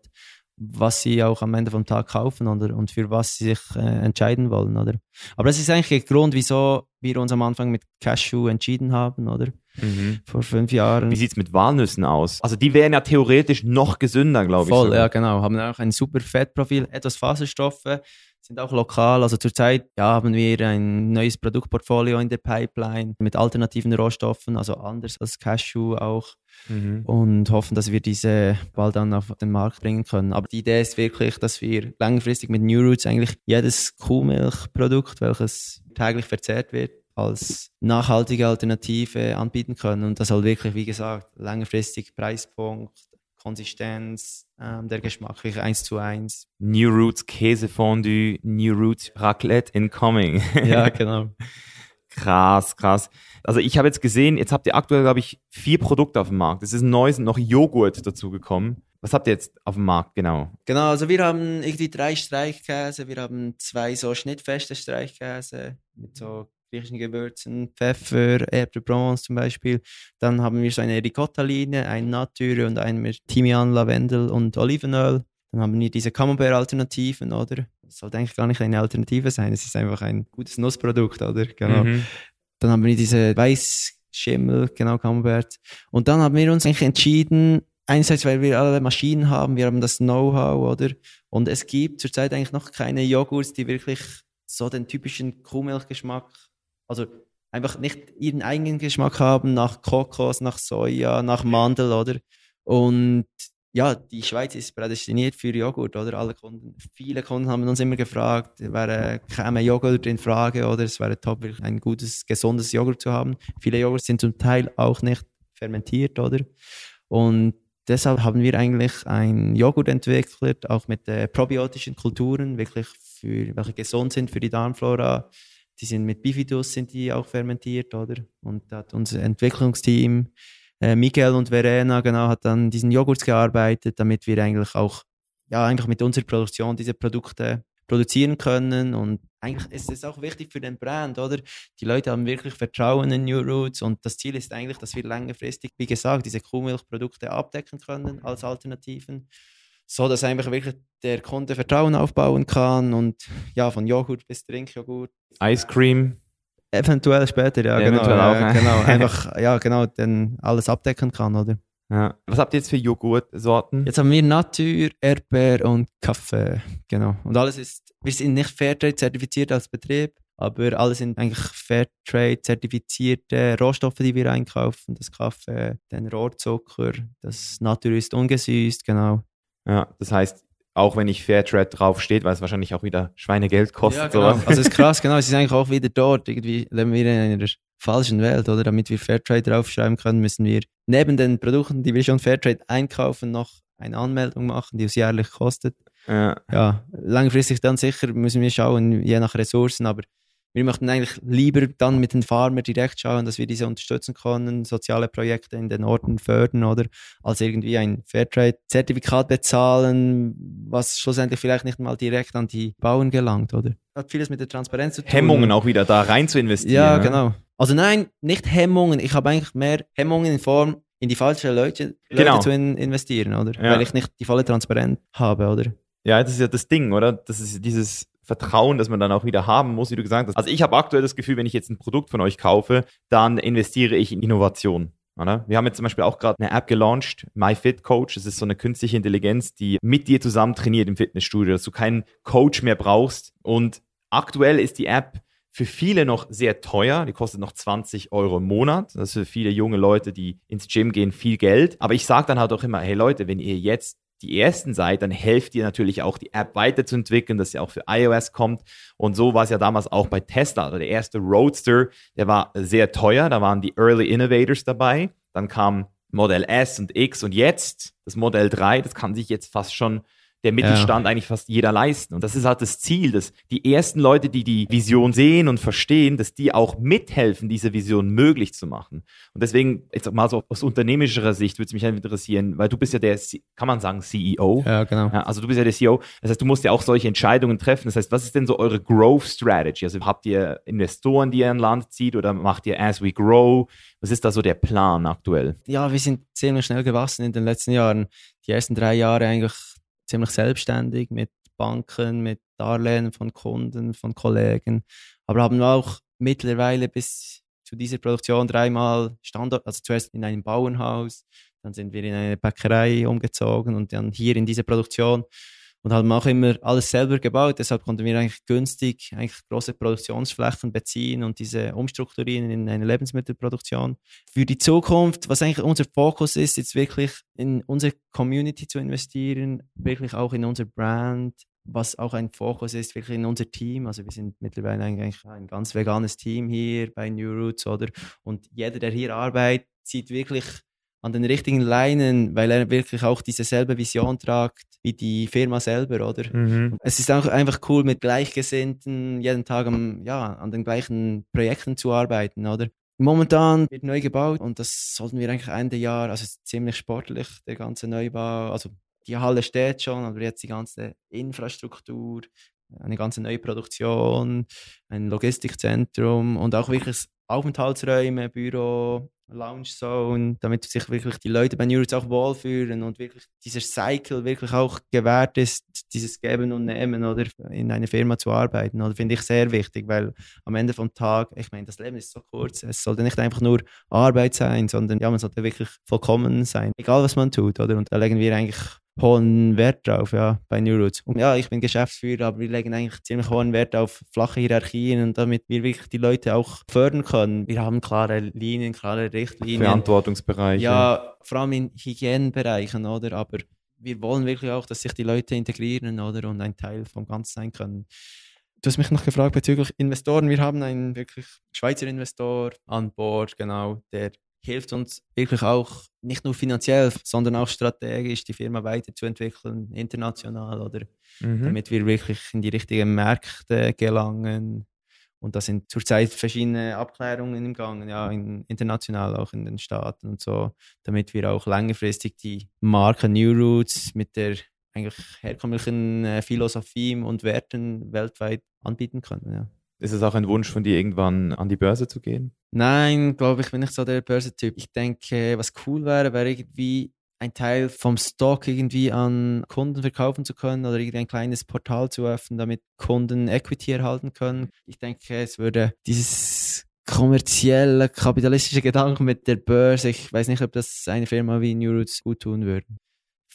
was sie auch am Ende vom Tag kaufen, oder? Und für was sie sich äh, entscheiden wollen, oder? Aber das ist eigentlich der Grund, wieso wir uns am Anfang mit Cashew entschieden haben, oder? Mhm. Vor fünf Jahren. Wie sieht es mit Walnüssen aus? Also die wären ja theoretisch noch gesünder, glaube ich. Voll, sogar. ja, genau. Haben auch ein super Fettprofil, etwas Faserstoffe, sind auch lokal. Also zurzeit ja, haben wir ein neues Produktportfolio in der Pipeline mit alternativen Rohstoffen, also anders als Cashew auch. Mhm. Und hoffen, dass wir diese bald dann auf den Markt bringen können. Aber die Idee ist wirklich, dass wir langfristig mit New Roots eigentlich jedes Kuhmilchprodukt, welches täglich verzehrt wird, als nachhaltige Alternative anbieten können. Und das soll wirklich, wie gesagt, langfristig Preispunkt, Konsistenz, ähm, der Geschmack, wirklich eins zu eins. New Roots Käsefondue, New Roots Raclette incoming. Ja, genau. krass, krass. Also ich habe jetzt gesehen, jetzt habt ihr aktuell, glaube ich, vier Produkte auf dem Markt. Es ist ein neues noch Joghurt dazugekommen. Was habt ihr jetzt auf dem Markt, genau? Genau, also wir haben irgendwie drei Streichkäse, wir haben zwei so schnittfeste Streichkäse mit so griechischen Gewürzen, Pfeffer, Erdbeerbrons zum Beispiel. Dann haben wir so eine Ricotta-Linie, ein Nature und einen mit Thymian, Lavendel und Olivenöl. Dann haben wir diese Camembert-Alternativen, oder? Das sollte eigentlich gar nicht eine Alternative sein, es ist einfach ein gutes Nussprodukt, oder? Genau. Mhm. Dann haben wir diese Weißschimmel, genau, Camembert. Und dann haben wir uns eigentlich entschieden, einerseits, weil wir alle Maschinen haben, wir haben das Know-how, oder? Und es gibt zurzeit eigentlich noch keine Joghurts, die wirklich so den typischen Kuhmilchgeschmack, also einfach nicht ihren eigenen Geschmack haben nach Kokos, nach Soja, nach Mandel, oder? Und ja, die Schweiz ist prädestiniert für Joghurt, oder? Alle Kunden, viele Kunden haben uns immer gefragt, wäre, käme Joghurt in Frage, oder? Es wäre top, wirklich ein gutes, gesundes Joghurt zu haben. Viele Joghurt sind zum Teil auch nicht fermentiert, oder? Und deshalb haben wir eigentlich ein Joghurt entwickelt, auch mit äh, probiotischen Kulturen, wirklich für welche gesund sind für die Darmflora. Die sind mit Bifidus sind die auch fermentiert, oder? Und hat unser Entwicklungsteam äh, Miguel und Verena genau hat dann diesen Joghurt gearbeitet, damit wir eigentlich auch ja eigentlich mit unserer Produktion diese Produkte produzieren können und eigentlich ist es auch wichtig für den Brand, oder? Die Leute haben wirklich Vertrauen in New Roots und das Ziel ist eigentlich, dass wir längerfristig, wie gesagt, diese Kuhmilchprodukte abdecken können als Alternativen, so dass einfach wirklich der Kunde Vertrauen aufbauen kann und ja, von Joghurt bis Trinkjoghurt. Ice Cream. Eventuell später, ja, genau. eventuell auch, ja, genau. Einfach, ja, genau, dann alles abdecken kann, oder? Ja. Was habt ihr jetzt für Joghurtsorten? Jetzt haben wir Natur, Erdbeer und Kaffee. Genau. Und alles ist, wir sind nicht Fairtrade zertifiziert als Betrieb, aber alles sind eigentlich Fairtrade zertifizierte Rohstoffe, die wir einkaufen. Das Kaffee, den Rohrzucker, das Natur ist ungesüßt, genau. Ja, das heißt, auch wenn nicht Fairtrade draufsteht, weil es wahrscheinlich auch wieder Schweinegeld kostet. genau. sowas. Also es ist krass, genau. Es ist eigentlich auch wieder dort. Irgendwie leben wir in einer falschen Welt, oder? Damit wir Fairtrade draufschreiben können, müssen wir neben den Produkten, die wir schon Fairtrade einkaufen, noch eine Anmeldung machen, die uns jährlich kostet. ja. ja, langfristig dann sicher müssen wir schauen, je nach Ressourcen, aber wir möchten eigentlich lieber dann mit den Farmern direkt schauen, dass wir diese unterstützen können, soziale Projekte in den Orten fördern, oder als irgendwie ein Fairtrade-Zertifikat bezahlen, was schlussendlich vielleicht nicht mal direkt an die Bauern gelangt, oder? Hat vieles mit der Transparenz zu tun. Hemmungen auch wieder da rein zu investieren. Ja, ne? genau. Also nein, nicht Hemmungen. Ich habe eigentlich mehr Hemmungen in Form, in die falschen Leute, Leute Genau. zu in investieren, oder? Ja. Weil ich nicht die volle Transparenz habe, oder? Ja, das ist ja das Ding, oder? Das ist dieses Vertrauen, das man dann auch wieder haben muss, wie du gesagt hast. Also ich habe aktuell das Gefühl, wenn ich jetzt ein Produkt von euch kaufe, dann investiere ich in Innovation. Oder? Wir haben jetzt zum Beispiel auch gerade eine App gelauncht, MyFitCoach. Das ist so eine künstliche Intelligenz, die mit dir zusammen trainiert im Fitnessstudio, dass du keinen Coach mehr brauchst. Und aktuell ist die App für viele noch sehr teuer. Die kostet noch 20 Euro im Monat. Das ist für viele junge Leute, die ins Gym gehen, viel Geld. Aber ich sage dann halt auch immer, hey Leute, wenn ihr jetzt die ersten seid, dann helft ihr natürlich auch die App weiterzuentwickeln, dass sie auch für iOS kommt. Und so war es ja damals auch bei Tesla. Also der erste Roadster, der war sehr teuer. Da waren die Early Innovators dabei. Dann kam Modell S und X und jetzt das Modell 3. Das kann sich jetzt fast schon der Mittelstand eigentlich fast jeder leisten. Und das ist halt das Ziel, dass die ersten Leute, die die Vision sehen und verstehen, dass die auch mithelfen, diese Vision möglich zu machen. Und deswegen, jetzt mal so aus unternehmerischer Sicht würde es mich halt interessieren, weil du bist ja der, kann man sagen, CEO. Ja, genau. Ja, also du bist ja der CEO. Das heißt, du musst ja auch solche Entscheidungen treffen. Das heißt, was ist denn so eure Growth Strategy? Also habt ihr Investoren, die ihr an Land zieht oder macht ihr as we grow? Was ist da so der Plan aktuell? ja, wir sind ziemlich schnell gewachsen in den letzten Jahren. Die ersten drei Jahre eigentlich ziemlich selbstständig mit Banken, mit Darlehen von Kunden, von Kollegen. Aber haben auch mittlerweile bis zu dieser Produktion dreimal Standort, also zuerst in einem Bauernhaus, dann sind wir in eine Bäckerei umgezogen und dann hier in diese Produktion und haben auch immer alles selber gebaut. Deshalb konnten wir eigentlich günstig eigentlich große Produktionsflächen beziehen und diese umstrukturieren in eine Lebensmittelproduktion. Für die Zukunft, was eigentlich unser Fokus ist, jetzt wirklich in unsere Community zu investieren, wirklich auch in unser Brand, was auch ein Fokus ist, wirklich in unser Team. Also wir sind mittlerweile eigentlich ein ganz veganes Team hier bei New Roots, oder? Und jeder, der hier arbeitet, sieht wirklich an den richtigen Leinen, weil er wirklich auch diese selbe Vision tragt wie die Firma selber, oder? Mhm. Es ist auch einfach cool, mit Gleichgesinnten jeden Tag am, ja, an den gleichen Projekten zu arbeiten, oder? Momentan wird neu gebaut und das sollten wir eigentlich Ende Jahr, also ziemlich sportlich, der ganze Neubau. Also die Halle steht schon, aber jetzt die ganze Infrastruktur, eine ganze neue Produktion, ein Logistikzentrum und auch wirklich Aufenthaltsräume, Büro, Lounge Zone, damit sich wirklich die Leute bei Neurods auch wohlfühlen und wirklich dieser Cycle wirklich auch gewährt ist, dieses Geben und Nehmen oder in einer Firma zu arbeiten. Oder finde ich sehr wichtig, weil am Ende vom Tag, ich meine, das Leben ist so kurz, es sollte nicht einfach nur Arbeit sein, sondern ja, man sollte wirklich vollkommen sein, egal was man tut, oder? Und da legen wir eigentlich hohen Wert drauf, ja, bei New Roots. Und ja, ich bin Geschäftsführer, aber wir legen eigentlich ziemlich hohen Wert auf flache Hierarchien und damit wir wirklich die Leute auch fördern können. Wir haben klare Linien, klare Richtlinien. Verantwortungsbereiche. Ja, vor allem in Hygienbereichen, oder? Aber wir wollen wirklich auch, dass sich die Leute integrieren, oder? Und ein Teil vom Ganzen sein können. Du hast mich noch gefragt bezüglich Investoren. Wir haben einen wirklich Schweizer Investor an Bord, genau, der hilft uns wirklich auch nicht nur finanziell, sondern auch strategisch die Firma weiterzuentwickeln, international oder Mhm. damit wir wirklich in die richtigen Märkte gelangen. Und da sind zurzeit verschiedene Abklärungen im Gang, ja, in, international auch in den Staaten und so, damit wir auch längerfristig die Marke New Roots mit der eigentlich herkömmlichen äh, Philosophie und Werten weltweit anbieten können. Ja. Ist es auch ein Wunsch von dir, irgendwann an die Börse zu gehen? Nein, glaube ich, bin nicht so der Börsentyp. Ich denke, was cool wäre, wäre irgendwie ein Teil vom Stock irgendwie an Kunden verkaufen zu können oder irgendwie ein kleines Portal zu öffnen, damit Kunden Equity erhalten können. Ich denke, es würde dieses kommerzielle, kapitalistische Gedanken mit der Börse, ich weiß nicht, ob das eine Firma wie New Roots gut tun würde.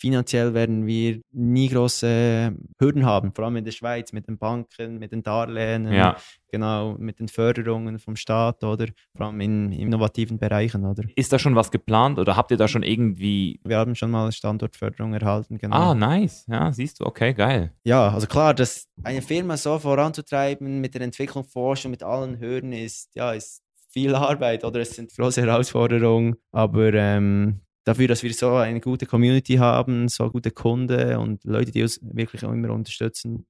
Finanziell werden wir nie große Hürden haben, vor allem in der Schweiz mit den Banken, mit den Darlehen, Ja. genau, mit den Förderungen vom Staat oder vor allem in innovativen Bereichen, oder? Ist da schon was geplant oder habt ihr da schon irgendwie. Wir haben schon mal Standortförderung erhalten, genau. Ah, nice. Ja, siehst du, okay, geil. Ja, also klar, dass eine Firma so voranzutreiben mit der Entwicklung, Forschung, mit allen Hürden ist, ja, ist viel Arbeit oder es sind große Herausforderungen, aber ähm, dafür, dass wir so eine gute Community haben, so gute Kunden und Leute, die uns wirklich auch immer unterstützen,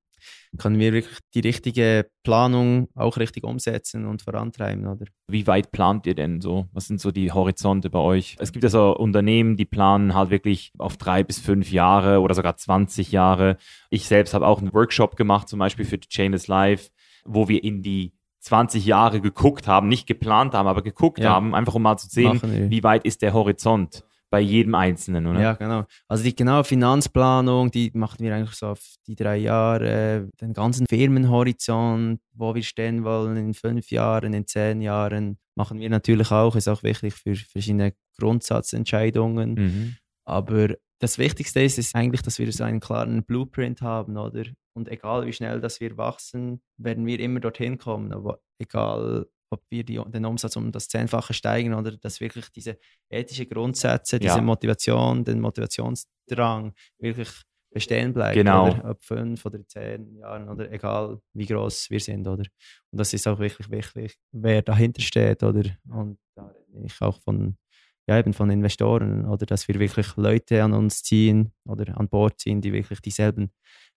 können wir wirklich die richtige Planung auch richtig umsetzen und vorantreiben, oder? Wie weit plant ihr denn so? Was sind so die Horizonte bei euch? Es gibt ja so Unternehmen, die planen halt wirklich auf drei bis fünf Jahre oder sogar 20 Jahre. Ich selbst habe auch einen Workshop gemacht, zum Beispiel für Chainless Life, wo wir in die 20 Jahre geguckt haben, nicht geplant haben, aber geguckt Ja. haben, einfach um mal zu sehen, wie weit ist der Horizont bei jedem Einzelnen, oder? Ja, genau. Also die genaue Finanzplanung, die machen wir eigentlich so auf die drei Jahre, den ganzen Firmenhorizont, wo wir stehen wollen in fünf Jahren, in zehn Jahren, machen wir natürlich auch, ist auch wichtig für verschiedene Grundsatzentscheidungen. Mhm. Aber das Wichtigste ist, ist eigentlich, dass wir so einen klaren Blueprint haben, oder? Und egal wie schnell dass wir wachsen, werden wir immer dorthin kommen. Aber egal, ob wir die, den Umsatz um das Zehnfache steigen oder dass wirklich diese ethischen Grundsätze, diese Ja. Motivation, den Motivationsdrang wirklich bestehen bleibt. Genau. Oder ob fünf oder zehn Jahren oder egal wie groß wir sind, oder? Und das ist auch wirklich wichtig, wer dahinter steht, oder? Und da rede ich auch von ja, eben von Investoren oder dass wir wirklich Leute an uns ziehen oder an Bord ziehen, die wirklich dieselben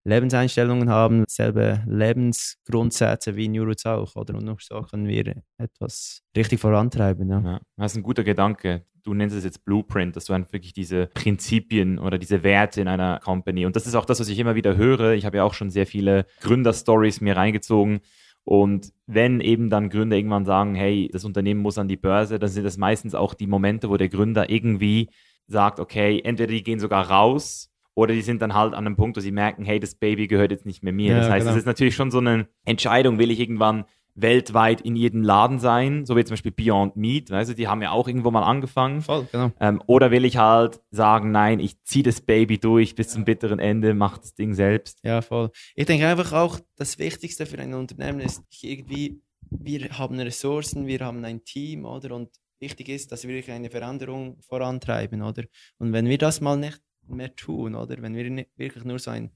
Lebenseinstellungen haben, selbe Lebensgrundsätze wie Neurots auch, oder? Und nur so können wir etwas richtig vorantreiben. Ja. Ja, das ist ein guter Gedanke. Du nennst es jetzt Blueprint, dass du einfach wirklich diese Prinzipien oder diese Werte in einer Company. Und das ist auch das, was ich immer wieder höre. Ich habe ja auch schon sehr viele Gründerstories mir reingezogen. Und wenn eben dann Gründer irgendwann sagen, hey, das Unternehmen muss an die Börse, dann sind das meistens auch die Momente, wo der Gründer irgendwie sagt, okay, entweder die gehen sogar raus oder die sind dann halt an einem Punkt, wo sie merken, hey, das Baby gehört jetzt nicht mehr mir. Ja, das heißt, es genau. ist natürlich schon so eine Entscheidung, will ich irgendwann weltweit in jedem Laden sein, so wie zum Beispiel Beyond Meat, weißt du, die haben ja auch irgendwo mal angefangen. Voll, genau. Ähm, oder will ich halt sagen, nein, ich ziehe das Baby durch bis zum bitteren Ende, mach das Ding selbst. Ja, voll. Ich denke einfach auch, das Wichtigste für ein Unternehmen ist irgendwie, wir haben Ressourcen, wir haben ein Team, oder? Und wichtig ist, dass wir wirklich eine Veränderung vorantreiben, oder? Und wenn wir das mal nicht mehr tun, oder? Wenn wir wirklich nur so ein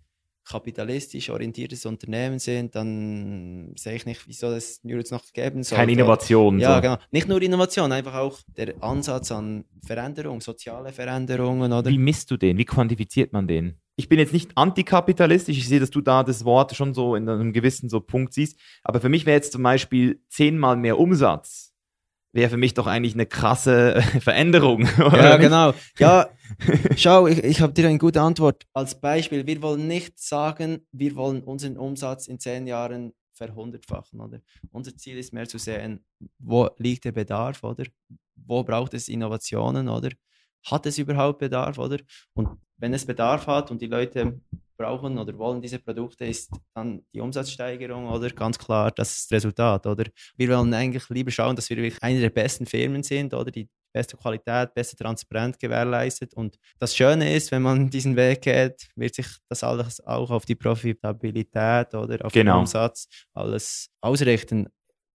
kapitalistisch orientiertes Unternehmen sind, dann sehe ich nicht, wieso es Murex noch geben soll. Keine Innovation. Ja, so. genau. Nicht nur Innovation, einfach auch der Ansatz an Veränderung, soziale Veränderungen, oder? Wie misst du den? Wie quantifiziert man den? Ich bin jetzt nicht antikapitalistisch, ich sehe, dass du da das Wort schon so in einem gewissen so Punkt siehst, aber für mich wäre jetzt zum Beispiel zehnmal mehr Umsatz wäre für mich doch eigentlich eine krasse Veränderung. ja, nicht? genau. Ja, schau, ich, ich habe dir eine gute Antwort. Als Beispiel, wir wollen nicht sagen, wir wollen unseren Umsatz in zehn Jahren verhundertfachen, oder? Unser Ziel ist mehr zu sehen, wo liegt der Bedarf, oder? Wo braucht es Innovationen, oder? Hat es überhaupt Bedarf, oder? Und wenn es Bedarf hat und die Leute brauchen oder wollen diese Produkte, ist dann die Umsatzsteigerung oder ganz klar das Resultat, oder? Wir wollen eigentlich lieber schauen, dass wir wirklich eine der besten Firmen sind oder die beste Qualität, beste Transparenz gewährleistet. Und das Schöne ist, wenn man diesen Weg geht, wird sich das alles auch auf die Profitabilität oder auf genau. den Umsatz alles ausrichten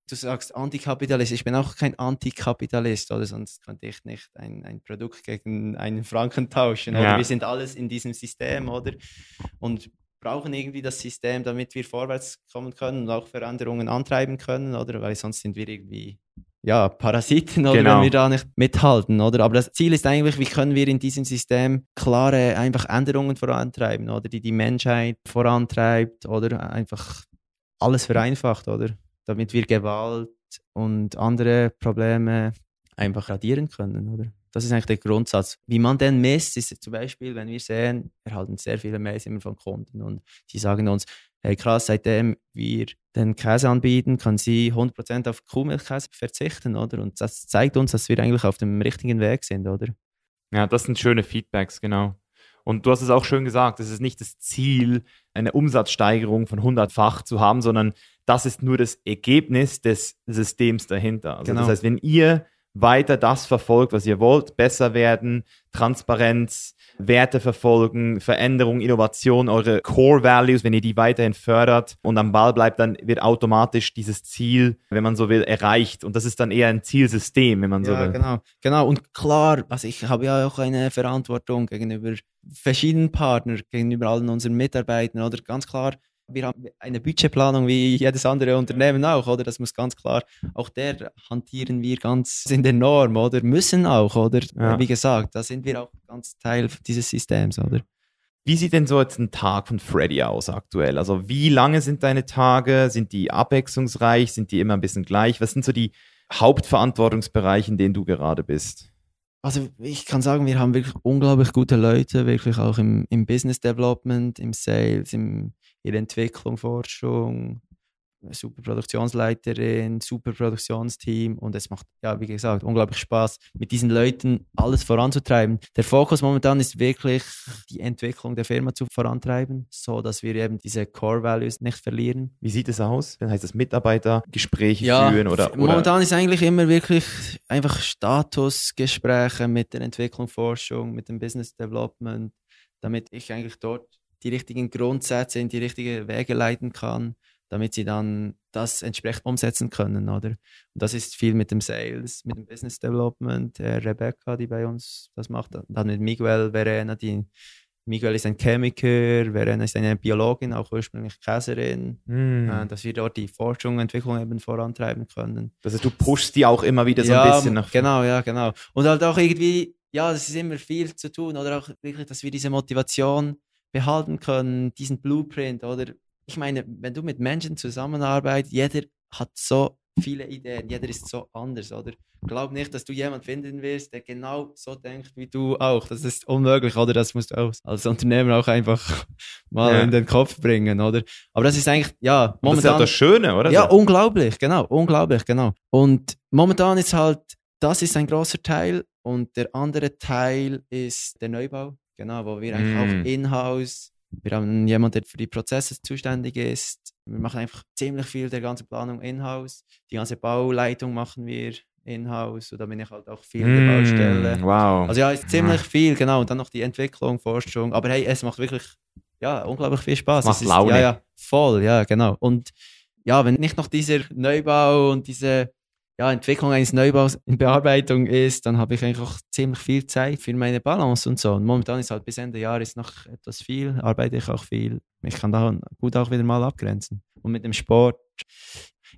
du sagst Antikapitalist, ich bin auch kein Antikapitalist, oder sonst könnte ich nicht ein, ein Produkt gegen einen Franken tauschen. Oder? Wir sind alles in diesem System, oder? Und brauchen irgendwie das System, damit wir vorwärts kommen können und auch Veränderungen antreiben können, oder? Weil sonst sind wir irgendwie ja, Parasiten, oder genau. wenn wir da nicht mithalten, oder? Aber das Ziel ist eigentlich, wie können wir in diesem System klare einfach Änderungen vorantreiben, oder? Die die Menschheit vorantreibt, oder einfach alles vereinfacht, oder? Damit wir Gewalt und andere Probleme einfach radieren können, oder? Das ist eigentlich der Grundsatz. Wie man den misst, ist zum Beispiel, wenn wir sehen, wir erhalten sehr viele Mails immer von Kunden und die sagen uns, hey krass, seitdem wir den Käse anbieten, kann sie 100% auf Kuhmilchkäse verzichten, oder? Und das zeigt uns, dass wir eigentlich auf dem richtigen Weg sind, oder? Ja, das sind schöne Feedbacks, genau. Und du hast es auch schön gesagt, es ist nicht das Ziel, eine Umsatzsteigerung von 100-fach zu haben, sondern das ist nur das Ergebnis des Systems dahinter. Also genau. das heißt, wenn ihr weiter das verfolgt, was ihr wollt, besser werden, Transparenz, Werte verfolgen, Veränderung, Innovation, eure Core Values, wenn ihr die weiterhin fördert und am Ball bleibt, dann wird automatisch dieses Ziel, wenn man so will, erreicht. Und das ist dann eher ein Zielsystem, wenn man ja, so will. Genau, genau. Und klar, also ich habe ja auch eine Verantwortung gegenüber verschiedenen Partnern, gegenüber allen unseren Mitarbeitern oder ganz klar wir haben eine Budgetplanung wie jedes andere Unternehmen auch, oder? Das muss ganz klar, auch der hantieren wir ganz in der Norm, oder? Müssen auch, oder? Ja. Wie gesagt, da sind wir auch ganz Teil dieses Systems, oder? Wie sieht denn so jetzt ein Tag von Freddy aus aktuell? Also wie lange sind deine Tage? Sind die abwechslungsreich? Sind die immer ein bisschen gleich? Was sind so die Hauptverantwortungsbereiche, in denen du gerade bist? Also ich kann sagen, wir haben wirklich unglaublich gute Leute, wirklich auch im, im Business Development, im Sales, im, der Entwicklung, Forschung, super Produktionsleiterin, super Produktionsteam und es macht, ja, wie gesagt, unglaublich Spaß, mit diesen Leuten alles voranzutreiben. Der Fokus momentan ist wirklich, die Entwicklung der Firma zu vorantreiben, so dass wir eben diese Core Values nicht verlieren. Wie sieht es aus? Dann heißt das Mitarbeitergespräche ja, führen oder, oder? Momentan ist eigentlich immer wirklich einfach Statusgespräche mit der Entwicklung, Forschung, mit dem Business Development, damit ich eigentlich dort die richtigen Grundsätze in die richtigen Wege leiten kann damit sie dann das entsprechend umsetzen können, oder? Und das ist viel mit dem Sales, mit dem Business Development, äh, Rebecca, die bei uns das macht, dann mit Miguel Verena, die Miguel ist ein Chemiker, Verena ist eine Biologin, auch ursprünglich Käserin, mm. äh, dass wir dort die Forschung und Entwicklung eben vorantreiben können. Heißt, du pushst die auch immer wieder so ja, ein bisschen nach Genau, ja, genau. Und halt auch irgendwie, ja, das ist immer viel zu tun, oder auch wirklich, dass wir diese Motivation behalten können, diesen Blueprint, oder ich meine, wenn du mit Menschen zusammenarbeitest, jeder hat so viele Ideen, jeder ist so anders, oder? Glaub nicht, dass du jemanden finden wirst, der genau so denkt wie du auch. Das ist unmöglich, oder? Das musst du auch als Unternehmer auch einfach mal ja. in den Kopf bringen, oder? Aber das ist eigentlich, ja, momentan. das ist ja das Schöne, oder? Ja, unglaublich, genau, unglaublich, genau. Und momentan ist halt, das ist ein großer Teil und der andere Teil ist der Neubau, genau, wo wir eigentlich mm. auch in-house wir haben jemanden, der für die Prozesse zuständig ist. Wir machen einfach ziemlich viel der ganzen Planung in-house. Die ganze Bauleitung machen wir in-house und da bin ich halt auch viel in der mm, Baustelle. Wow. Also ja, ist ziemlich viel, genau. Und dann noch die Entwicklung, Forschung. Aber hey, es macht wirklich ja, unglaublich viel Spaß. Macht es ist, Laune. Ja, ja, voll, ja, genau. Und ja, wenn nicht noch dieser Neubau und diese ja, Entwicklung eines Neubaus in Bearbeitung ist, dann habe ich eigentlich auch ziemlich viel Zeit für meine Balance und so. Und momentan ist halt bis Ende Jahr ist noch etwas viel, arbeite ich auch viel. Ich kann da gut auch wieder mal abgrenzen. Und mit dem Sport,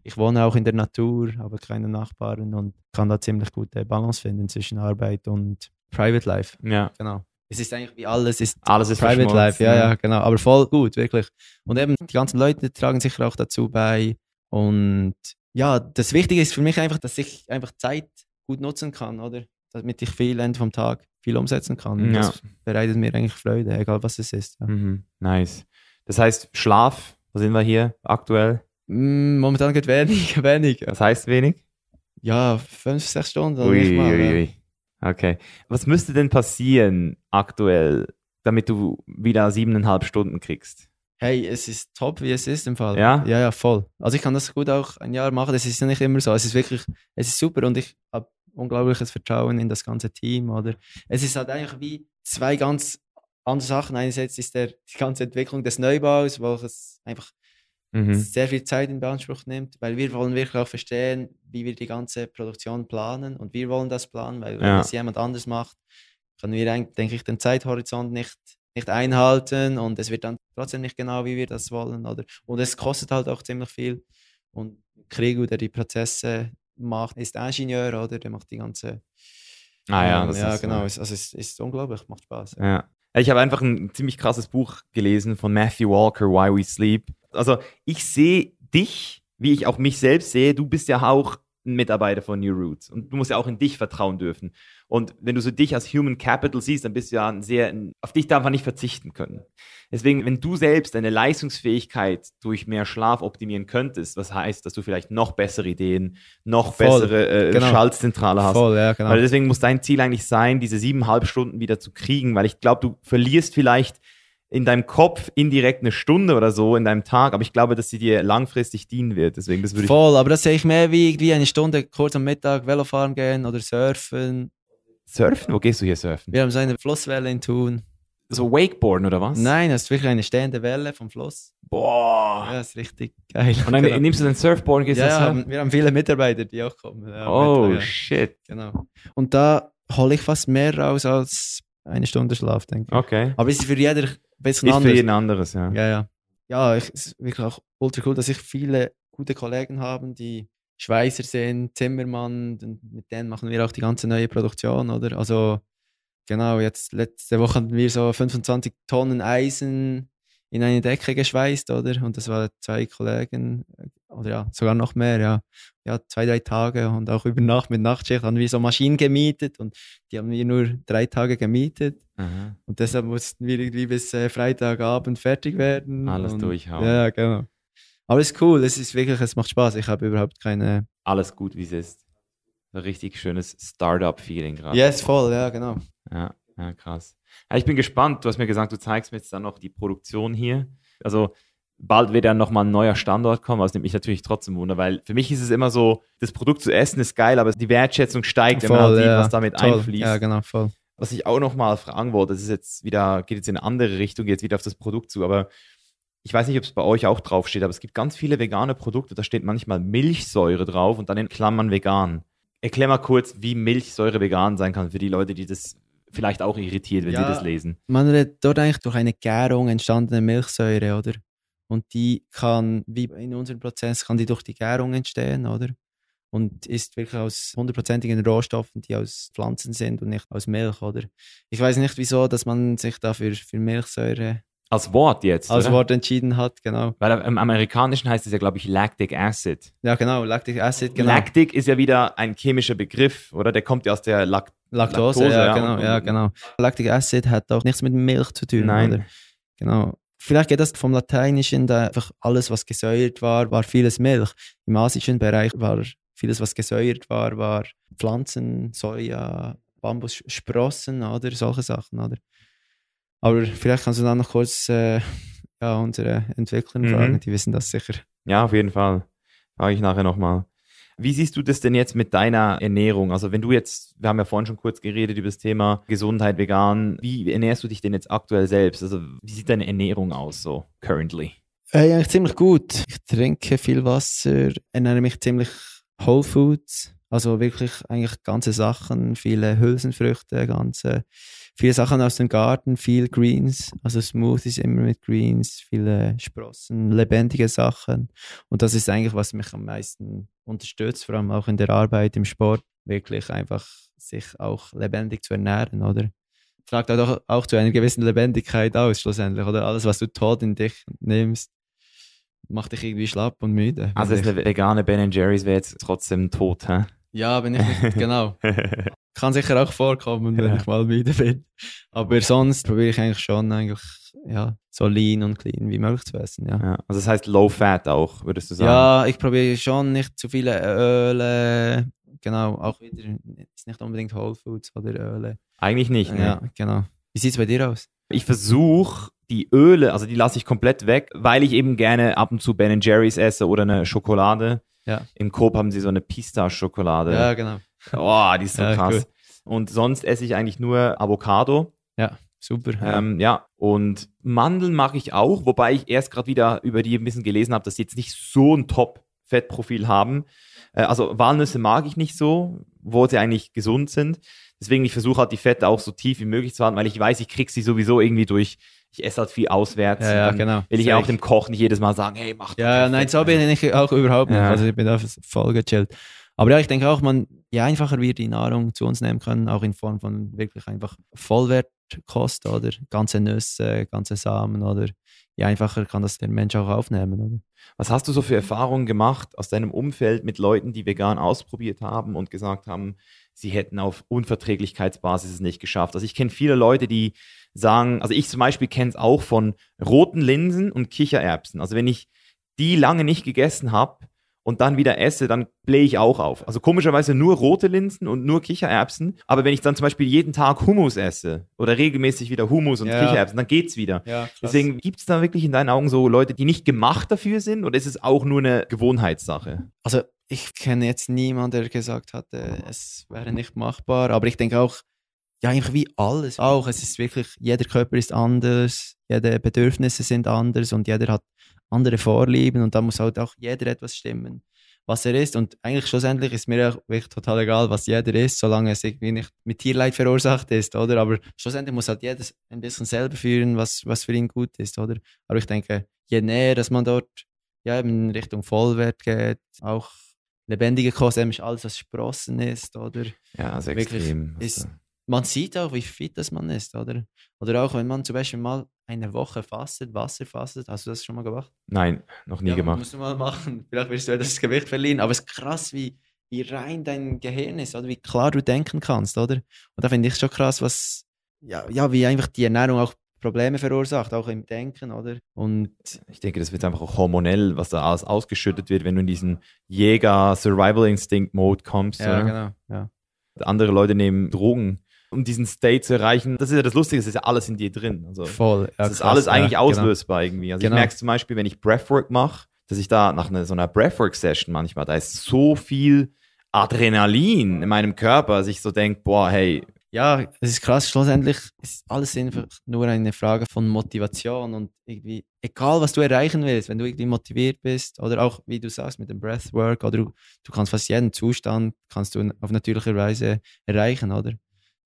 ich wohne auch in der Natur, habe keine Nachbarn und kann da ziemlich gute Balance finden zwischen Arbeit und Private Life. Ja. Genau. Es ist eigentlich wie alles ist Alles ist Private Life, ja, ja, genau. Aber voll gut, wirklich. Und eben, die ganzen Leute tragen sicher auch dazu bei. Und ja, das Wichtige ist für mich einfach, dass ich einfach Zeit gut nutzen kann, oder? Damit ich viel Ende vom Tag viel umsetzen kann. Ja. Das bereitet mir eigentlich Freude, egal was es ist. Ja. Mhm. Nice. Das heißt, Schlaf, wo sind wir hier aktuell? Mm, Momentan geht wenig, wenig. Das heißt wenig? Ja, fünf, sechs Stunden. Ui, mal, ui, ui. Okay. Was müsste denn passieren aktuell, damit du wieder siebeneinhalb Stunden kriegst? Hey, es ist top, wie es ist im Fall. Ja? Ja, ja, voll. Also ich kann das gut auch ein Jahr machen. Das ist ja nicht immer so. Es ist wirklich, es ist super und ich habe unglaubliches Vertrauen in das ganze Team. Oder es ist halt eigentlich wie zwei ganz andere Sachen. Einerseits ist der, die ganze Entwicklung des Neubaus, welches einfach Mhm. sehr viel Zeit in Beanspruch nimmt, weil wir wollen wirklich auch verstehen, wie wir die ganze Produktion planen und wir wollen das planen, weil wenn Ja. es jemand anders macht, können wir, eigentlich, denke ich, den Zeithorizont nicht, nicht einhalten und es wird dann trotzdem nicht genau, wie wir das wollen. Oder? Und es kostet halt auch ziemlich viel. Und Krieg, der die Prozesse macht, ist Ingenieur, oder? Der macht die ganze. Ah ja, Ähm, das ja ist, genau. äh, Es, also es ist unglaublich, macht Spaß. Ja. Ich habe einfach ein ziemlich krasses Buch gelesen von Matthew Walker, Why We Sleep. Also ich sehe dich, wie ich auch mich selbst sehe. Du bist ja auch ein Mitarbeiter von New Roots und du musst ja auch in dich vertrauen dürfen. Und wenn du so dich als Human Capital siehst, dann bist du ja ein sehr, auf dich darf man nicht verzichten können. Deswegen, wenn du selbst deine Leistungsfähigkeit durch mehr Schlaf optimieren könntest, was heißt, dass du vielleicht noch bessere Ideen, noch Voll. bessere äh, Genau. Schaltzentrale hast, Voll, ja, genau. weil deswegen muss dein Ziel eigentlich sein, diese siebeneinhalb Stunden wieder zu kriegen, weil ich glaube, du verlierst vielleicht in deinem Kopf indirekt eine Stunde oder so in deinem Tag, aber ich glaube, dass sie dir langfristig dienen wird. Deswegen, das würde ich. Voll, aber das sehe ich mehr wie irgendwie eine Stunde kurz am Mittag Velofahren gehen oder surfen. Surfen? Wo gehst du hier surfen? Wir haben so eine Flusswelle in Thun. So Wakeboarden oder was? Nein, das ist wirklich eine stehende Welle vom Fluss. Boah. Ja, das ist richtig geil. Und dann Genau. nimmst du dein Surfboard und gehst ja, haben, wir haben viele Mitarbeiter, die auch kommen. Ja, Oh, Mittag, ja. shit. Genau. Und da hole ich fast mehr raus als eine Stunde Schlaf, denke ich. Okay. Aber es ist für jeder ein bisschen Ist anders. für jeden anderes, ja. Ja, ja. Ja, ich, es ist wirklich auch ultra cool, dass ich viele gute Kollegen habe, die Schweißer sind, Zimmermann, und mit denen machen wir auch die ganze neue Produktion, oder? Also, genau, jetzt letzte Woche hatten wir so 25 Tonnen Eisen in eine Decke geschweißt, oder? Und das waren zwei Kollegen, oder ja, sogar noch mehr, ja. Ja, zwei, drei Tage und auch über Nacht mit Nachtschicht haben wir so Maschinen gemietet und die haben wir nur drei Tage gemietet. Aha. Und deshalb mussten wir irgendwie bis äh, Freitagabend fertig werden. Alles und, durchhauen. Ja, genau. Aber es ist cool, es ist wirklich, es macht Spaß. Ich habe überhaupt keine. Alles gut, wie es ist. Ein richtig schönes Startup-Feeling gerade. Yes, voll, ja, genau. Ja, ja, krass. Ja, ich bin gespannt. Du hast mir gesagt, du zeigst mir jetzt dann noch die Produktion hier. Also bald wird dann nochmal ein neuer Standort kommen, was nimmt mich natürlich trotzdem wunder, weil für mich ist es immer so, das Produkt zu essen ist geil, aber die Wertschätzung steigt, wenn man halt sieht, ja, was damit toll. einfließt. Ja, genau, voll. Was ich auch nochmal fragen wollte, das ist jetzt wieder, geht jetzt in eine andere Richtung, geht jetzt wieder auf das Produkt zu, aber ich weiß nicht, ob es bei euch auch draufsteht, aber es gibt ganz viele vegane Produkte, da steht manchmal Milchsäure drauf und dann in Klammern vegan. Erklär mal kurz, wie Milchsäure vegan sein kann für die Leute, die das vielleicht auch irritiert, wenn Ja. sie das lesen. Man redet dort eigentlich durch eine Gärung entstandene Milchsäure, oder? Und die kann, wie in unserem Prozess, kann die durch die Gärung entstehen, oder? Und ist wirklich aus hundertprozentigen Rohstoffen, die aus Pflanzen sind und nicht aus Milch, oder? Ich weiß nicht, wieso, dass man sich dafür für Milchsäure Als Wort jetzt. als oder? Wort entschieden hat, genau. Weil im Amerikanischen heißt es ja, glaube ich, Lactic Acid. Ja, genau, Lactic Acid, genau. Lactic ist ja wieder ein chemischer Begriff, oder? Der kommt ja aus der Lak Laktose, Laktose, ja, ja, genau, und- ja, genau. Lactic Acid hat auch nichts mit Milch zu tun, Nein. oder? Genau. Vielleicht geht das vom Lateinischen, da einfach alles, was gesäuert war, war vieles Milch. Im asischen Bereich war vieles, was gesäuert war, war Pflanzen, Soja, Bambussprossen oder solche Sachen, oder? Aber vielleicht kannst du dann noch kurz äh, ja, unsere Entwickler Mhm. fragen, die wissen das sicher. Ja, auf jeden Fall. Frage ich nachher nochmal. Wie siehst du das denn jetzt mit deiner Ernährung? Also wenn du jetzt, wir haben ja vorhin schon kurz geredet über das Thema Gesundheit, vegan. Wie ernährst du dich denn jetzt aktuell selbst? Also wie sieht deine Ernährung aus so currently? Äh, eigentlich ziemlich gut. Ich trinke viel Wasser, ernähre mich ziemlich Whole Foods, also wirklich eigentlich ganze Sachen, viele Hülsenfrüchte, ganze, viele Sachen aus dem Garten, viel Greens, also Smoothies immer mit Greens, viele Sprossen, lebendige Sachen. Und das ist eigentlich, was mich am meisten unterstützt, vor allem auch in der Arbeit, im Sport, wirklich einfach sich auch lebendig zu ernähren, oder? Fragt auch, auch zu einer gewissen Lebendigkeit aus, schlussendlich, oder? Alles, was du tot in dich nimmst, macht dich irgendwie schlapp und müde. Also eine vegane Ben Jerry's wäre jetzt trotzdem tot, hä? Ja, bin ich nicht, genau. Kann sicher auch vorkommen, wenn Ja. ich mal müde bin. Aber sonst probiere ich eigentlich schon eigentlich, ja, so lean und clean wie möglich zu essen, ja. ja. Also das heißt Low Fat auch, würdest du sagen? Ja, ich probiere schon nicht zu viele Öle, genau, auch wieder, ist nicht unbedingt Whole Foods oder Öle. Eigentlich nicht, ne? Ja, genau. Wie sieht es bei dir aus? Ich versuche die Öle, also die lasse ich komplett weg, weil ich eben gerne ab und zu Ben Jerry's esse oder eine Schokolade. Ja. Im Coop haben sie so eine Pista-Schokolade. Ja, genau. Oh, die ist so Ja, krass. gut. Und sonst esse ich eigentlich nur Avocado. Super. Ähm, ja, und Mandeln mag ich auch, wobei ich erst gerade wieder über die ein bisschen gelesen habe, dass sie jetzt nicht so ein Top-Fettprofil haben. Äh, also Walnüsse mag ich nicht so, wo sie eigentlich gesund sind. Deswegen, ich versuche halt die Fette auch so tief wie möglich zu halten, weil ich weiß, ich krieg sie sowieso irgendwie durch, ich esse halt viel auswärts. ja, ja, genau. will ich ja auch dem Koch nicht jedes Mal sagen, hey, mach doch Ja, nein, so bin ich auch überhaupt nicht. Ja. Also ich bin da voll gechillt. Aber ja, ich denke auch, man, je einfacher wir die Nahrung zu uns nehmen können, auch in Form von wirklich einfach Vollwertkost oder ganze Nüsse, ganze Samen oder je einfacher kann das der Mensch auch aufnehmen, oder? Was hast du so für Erfahrungen gemacht aus deinem Umfeld mit Leuten, die vegan ausprobiert haben und gesagt haben, sie hätten auf Unverträglichkeitsbasis es nicht geschafft? Also ich kenne viele Leute, die sagen, also ich zum Beispiel kenne es auch von roten Linsen und Kichererbsen. Also wenn ich die lange nicht gegessen habe und dann wieder esse, dann blähe ich auch auf. Also komischerweise nur rote Linsen und nur Kichererbsen. Aber wenn ich dann zum Beispiel jeden Tag Hummus esse oder regelmäßig wieder Hummus und Ja. Kichererbsen, dann geht's wieder. Ja, Deswegen gibt es da wirklich in deinen Augen so Leute, die nicht gemacht dafür sind oder ist es auch nur eine Gewohnheitssache? Also ich kenne jetzt niemanden, der gesagt hat, es wäre nicht machbar, aber ich denke auch, ja, eigentlich wie alles auch. Es ist wirklich, jeder Körper ist anders, jede Bedürfnisse sind anders und jeder hat andere Vorlieben und da muss halt auch jeder etwas stimmen, was er ist. Und eigentlich schlussendlich ist mir auch wirklich total egal, was jeder ist, solange es irgendwie nicht mit Tierleid verursacht ist, oder? Aber schlussendlich muss halt jeder ein bisschen selber fühlen, was, was für ihn gut ist, oder? Aber ich denke, je näher, dass man dort ja, in Richtung Vollwert geht, auch lebendige Kost, alles, was Sprossen ist, oder? Ja, also Wirklich extrem. ist- da- Man sieht auch, wie fit das man ist, oder? Oder auch, wenn man zum Beispiel mal eine Woche fastet, Wasser fastet, hast du das schon mal gemacht? Nein, noch nie Ja, gemacht. Musst du mal machen. Vielleicht wirst du etwas Gewicht verlieren. Aber es ist krass, wie, wie rein dein Gehirn ist, oder wie klar du denken kannst, oder? Und da finde ich schon krass, was, ja, ja, wie einfach die Ernährung auch Probleme verursacht, auch im Denken, oder? Und Ich denke, das wird einfach auch hormonell, was da alles ausgeschüttet wird, wenn du in diesen Jäger-Survival-Instinct-Mode kommst. ja, oder? genau, ja. Andere Leute nehmen Drogen, um diesen State zu erreichen. Das ist ja das Lustige, es ist ja alles in dir drin. Also, Voll. Ja, das ist krass, alles eigentlich ja, genau. auslösbar irgendwie. Also Genau. ich merke es zum Beispiel, wenn ich Breathwork mache, dass ich da nach einer, so einer Breathwork-Session manchmal, da ist so viel Adrenalin in meinem Körper, dass ich so denke, boah, hey, Ja, es ist krass. Schlussendlich ist alles einfach nur eine Frage von Motivation und irgendwie, egal was du erreichen willst, wenn du irgendwie motiviert bist oder auch, wie du sagst, mit dem Breathwork oder du, du kannst fast jeden Zustand kannst du auf natürliche Weise erreichen, oder?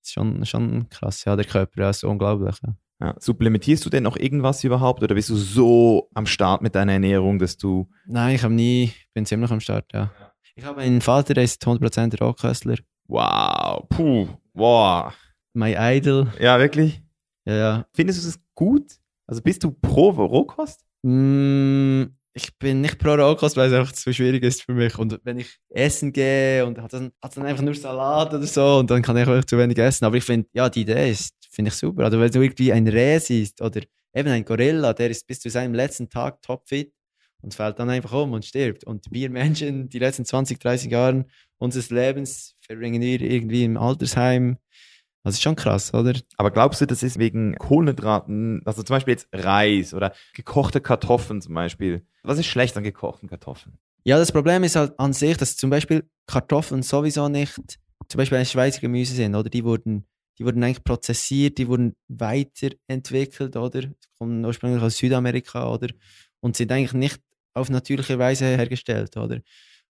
Das ist schon, schon krass, ja, der Körper ist unglaublich. Ja. ja, supplementierst du denn noch irgendwas überhaupt oder bist du so am Start mit deiner Ernährung, dass du Nein, ich habe nie, bin ziemlich am Start, ja. Ich habe einen Vater, der ist 100% Rohköstler. Wow, puh, wow. My Idol, Ja, wirklich? ja, ja. Findest du das gut? Also bist du pro Rohkost? Mm, ich bin nicht pro Rohkost, weil es einfach zu schwierig ist für mich. Und wenn ich essen gehe und hat dann, hat dann einfach nur Salat oder so und dann kann ich einfach zu wenig essen. Aber ich finde, ja, die Idee ist, finde ich super. Also wenn du irgendwie ein Reh siehst oder eben ein Gorilla, der ist bis zu seinem letzten Tag topfit und fällt dann einfach um und stirbt. Und wir Menschen, die letzten 20, 30 Jahre unseres Lebens verbringen wir irgendwie im Altersheim. Das ist schon krass, oder? Aber glaubst du, das ist wegen Kohlenhydraten, also zum Beispiel jetzt Reis oder gekochte Kartoffeln zum Beispiel? Was ist schlecht an gekochten Kartoffeln? Ja, das Problem ist halt an sich, dass zum Beispiel Kartoffeln sowieso nicht, zum Beispiel ein Schweizer Gemüse sind, oder? Die wurden, die wurden eigentlich prozessiert, die wurden weiterentwickelt, oder? Kommen ursprünglich aus Südamerika, oder? Und sind eigentlich nicht auf natürliche Weise hergestellt, oder?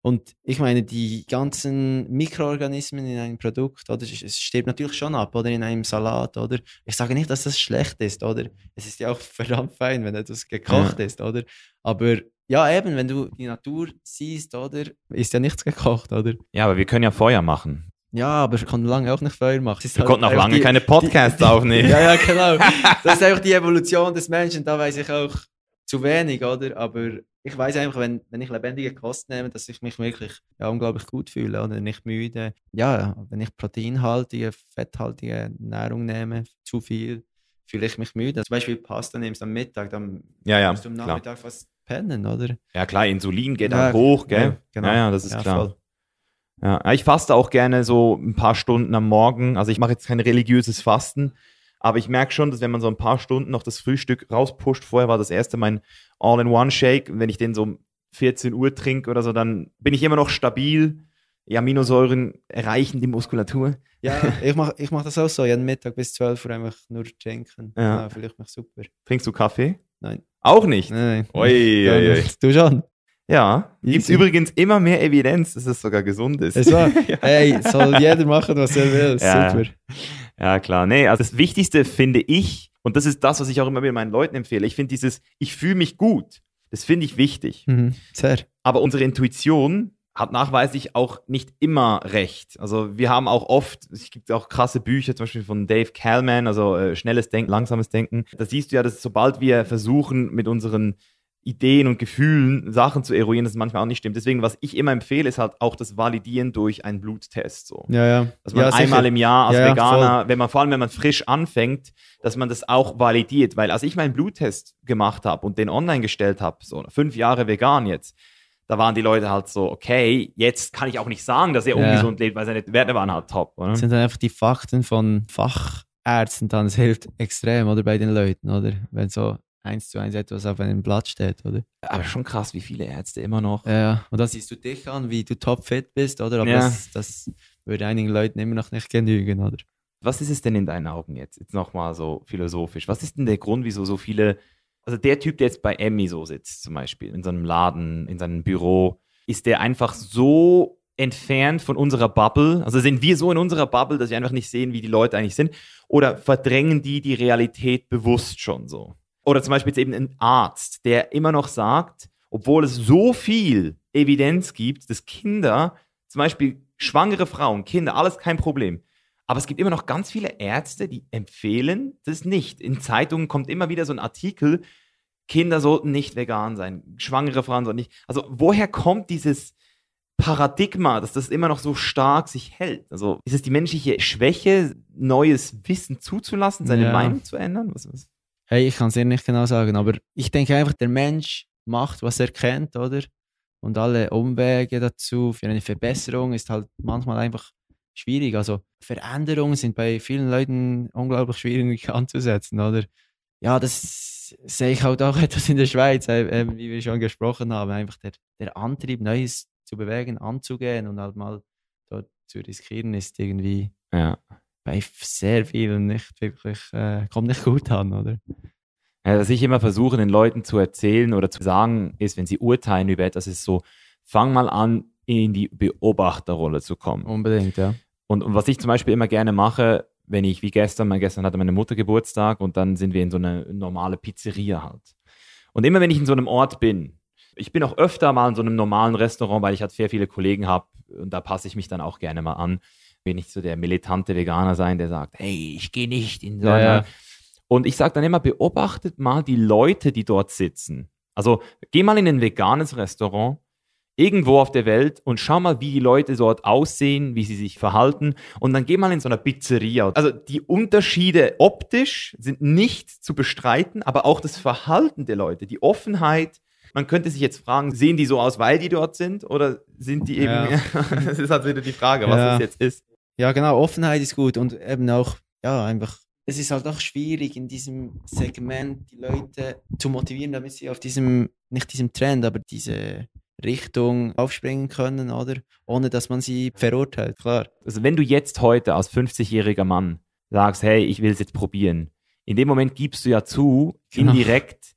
Und ich meine, die ganzen Mikroorganismen in einem Produkt, oder? Es stirbt natürlich schon ab, oder? In einem Salat, oder? Ich sage nicht, dass das schlecht ist, oder? Es ist ja auch verdammt fein, wenn etwas gekocht Ja. ist, oder? Aber ja, eben, wenn du die Natur siehst, oder? Ist ja nichts gekocht, oder? Ja, aber wir können ja Feuer machen. Ja, aber ich konnte lange auch nicht Feuer machen. Wir halt konnten auch lange die- keine Podcasts aufnehmen. Ja, ja, genau. Das ist einfach die Evolution des Menschen. Da weiß ich auch zu wenig, oder? Aber ich weiß einfach, wenn, wenn ich lebendige Kost nehme, dass ich mich wirklich ja, unglaublich gut fühle oder nicht müde. Ja, wenn ich proteinhaltige, fetthaltige Nahrung nehme, zu viel, fühle ich mich müde. Zum Beispiel Pasta nimmst am Mittag, dann Ja, ja, musst du am klar. Nachmittag fast pennen, oder? Ja, klar, Insulin geht Ja, auch hoch, gell? ja, genau. Ja, ja, das ist klar. voll. Ja, ich faste auch gerne so ein paar Stunden am Morgen. Also ich mache jetzt kein religiöses Fasten, aber ich merke schon, dass wenn man so ein paar Stunden noch das Frühstück rauspusht, vorher war das erste mein All-in-One-Shake, wenn ich den so um 14 Uhr trinke oder so, dann bin ich immer noch stabil. Die Aminosäuren erreichen die Muskulatur. Ja, ich mache ich mach das auch so. Jeden Mittag bis 12 Uhr einfach nur trinken. Ja. Ja, fühle ich mich super. Trinkst du Kaffee? Nein. Auch nicht. Nein. Ui, ui, ui. Du schon. Ja, gibt übrigens immer mehr Evidenz, dass es sogar gesund ist. Es war, hey, soll jeder machen, was er will. Ja. Super. Ja, klar. Nee, also das Wichtigste finde ich, und das ist das, was ich auch immer wieder meinen Leuten empfehle, ich finde dieses, ich fühle mich gut, das finde ich wichtig. Mhm. Sehr. Aber unsere Intuition hat nachweislich auch nicht immer recht. Also wir haben auch oft, es gibt auch krasse Bücher, zum Beispiel von Dave Kalman, also äh, schnelles Denken, langsames Denken. Da siehst du ja, dass sobald wir versuchen, mit unseren Ideen und Gefühlen Sachen zu eruieren, das manchmal auch nicht stimmt. Deswegen, was ich immer empfehle, ist halt auch das Validieren durch einen Bluttest. So. Ja, ja. Dass man ja, sicher. einmal im Jahr als Ja, Veganer, wenn man vor allem wenn man frisch anfängt, dass man das auch validiert. Weil als ich meinen Bluttest gemacht habe und den online gestellt habe, so fünf Jahre vegan jetzt, da waren die Leute halt so, okay, jetzt kann ich auch nicht sagen, dass er ungesund lebt, weil seine Werte waren halt top. Oder? Das sind dann einfach die Fakten von Fachärzten dann. Es hilft extrem, oder? Bei den Leuten, oder? Wenn so eins zu eins etwas auf einem Blatt steht, oder? Aber schon krass, wie viele Ärzte immer noch. Ja. Und dann siehst du dich an, wie du topfit bist, oder? Aber Ja. das, das würde einigen Leuten immer noch nicht genügen, oder? Was ist es denn in deinen Augen jetzt? Jetzt nochmal so philosophisch. Was ist denn der Grund, wieso so viele, also der Typ, der jetzt bei Emmy so sitzt, zum Beispiel, in seinem Laden, in seinem Büro, ist der einfach so entfernt von unserer Bubble? Also sind wir so in unserer Bubble, dass wir einfach nicht sehen, wie die Leute eigentlich sind? Oder verdrängen die die Realität bewusst schon so? Oder zum Beispiel jetzt eben ein Arzt, der immer noch sagt, obwohl es so viel Evidenz gibt, dass Kinder, zum Beispiel schwangere Frauen, Kinder, alles kein Problem. Aber es gibt immer noch ganz viele Ärzte, die empfehlen das nicht. In Zeitungen kommt immer wieder so ein Artikel, Kinder sollten nicht vegan sein, schwangere Frauen sollten nicht. Also woher kommt dieses Paradigma, dass das immer noch so stark sich hält? Also ist es die menschliche Schwäche, neues Wissen zuzulassen, seine Ja. Meinung zu ändern? Was, was? Hey, ich kann es dir nicht genau sagen, aber ich denke einfach, der Mensch macht, was er kennt, oder? Und alle Umwege dazu für eine Verbesserung ist halt manchmal einfach schwierig. Also Veränderungen sind bei vielen Leuten unglaublich schwierig anzusetzen, oder? Ja, das sehe ich halt auch etwas in der Schweiz, äh, wie wir schon gesprochen haben. Einfach der, der Antrieb, Neues zu bewegen, anzugehen und halt mal dort zu riskieren, ist irgendwie Ja. Bei sehr vielen nicht wirklich, äh, kommt nicht gut an, oder? Ja, was ich immer versuche, den Leuten zu erzählen oder zu sagen, ist, wenn sie urteilen über etwas, ist so, fang mal an, in die Beobachterrolle zu kommen. Unbedingt, ja. Und, und was ich zum Beispiel immer gerne mache, wenn ich, wie gestern, mein gestern hatte meine Mutter Geburtstag und dann sind wir in so eine normale Pizzeria halt. Und immer wenn ich in so einem Ort bin, ich bin auch öfter mal in so einem normalen Restaurant, weil ich halt sehr viele Kollegen habe und da passe ich mich dann auch gerne mal an. Will nicht so der militante Veganer sein, der sagt, hey, ich gehe nicht in so Ja, ja. Und ich sage dann immer, beobachtet mal die Leute, die dort sitzen. Also geh mal in ein veganes Restaurant irgendwo auf der Welt und schau mal, wie die Leute dort aussehen, wie sie sich verhalten und dann geh mal in so einer Pizzeria. Also die Unterschiede optisch sind nicht zu bestreiten, aber auch das Verhalten der Leute, die Offenheit. Man könnte sich jetzt fragen, sehen die so aus, weil die dort sind oder sind die eben, Ja. das ist halt wieder die Frage, was Ja. das jetzt ist. Ja, genau, Offenheit ist gut und eben auch, ja, einfach, es ist halt auch schwierig in diesem Segment die Leute zu motivieren, damit sie auf diesem, nicht diesem Trend, aber diese Richtung aufspringen können, oder? Ohne dass man sie verurteilt, klar. Also wenn du jetzt heute als 50-jähriger Mann sagst, hey, ich will es jetzt probieren, in dem Moment gibst du ja zu, Genau. indirekt,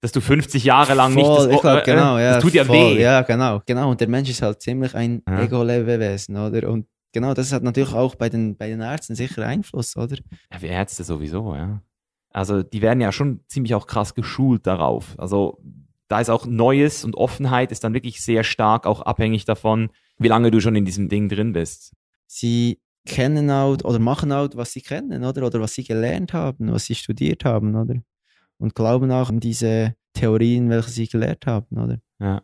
dass du 50 Jahre lang voll, nicht das, ich glaub, äh, genau, ja, das tut ja voll, weh. Ja, genau, genau. Und der Mensch ist halt ziemlich ein Ja. Ego-Lebewesen, oder? Und genau, das hat natürlich auch bei den, bei den Ärzten sicher Einfluss, oder? Ja, wir Ärzte sowieso, ja. Also die werden ja schon ziemlich auch krass geschult darauf. Also da ist auch Neues und Offenheit ist dann wirklich sehr stark auch abhängig davon, wie lange du schon in diesem Ding drin bist. Sie kennen auch oder machen auch, was sie kennen, oder? Oder was sie gelernt haben, was sie studiert haben, oder? Und glauben auch an diese Theorien, welche sie gelehrt haben, oder? Ja.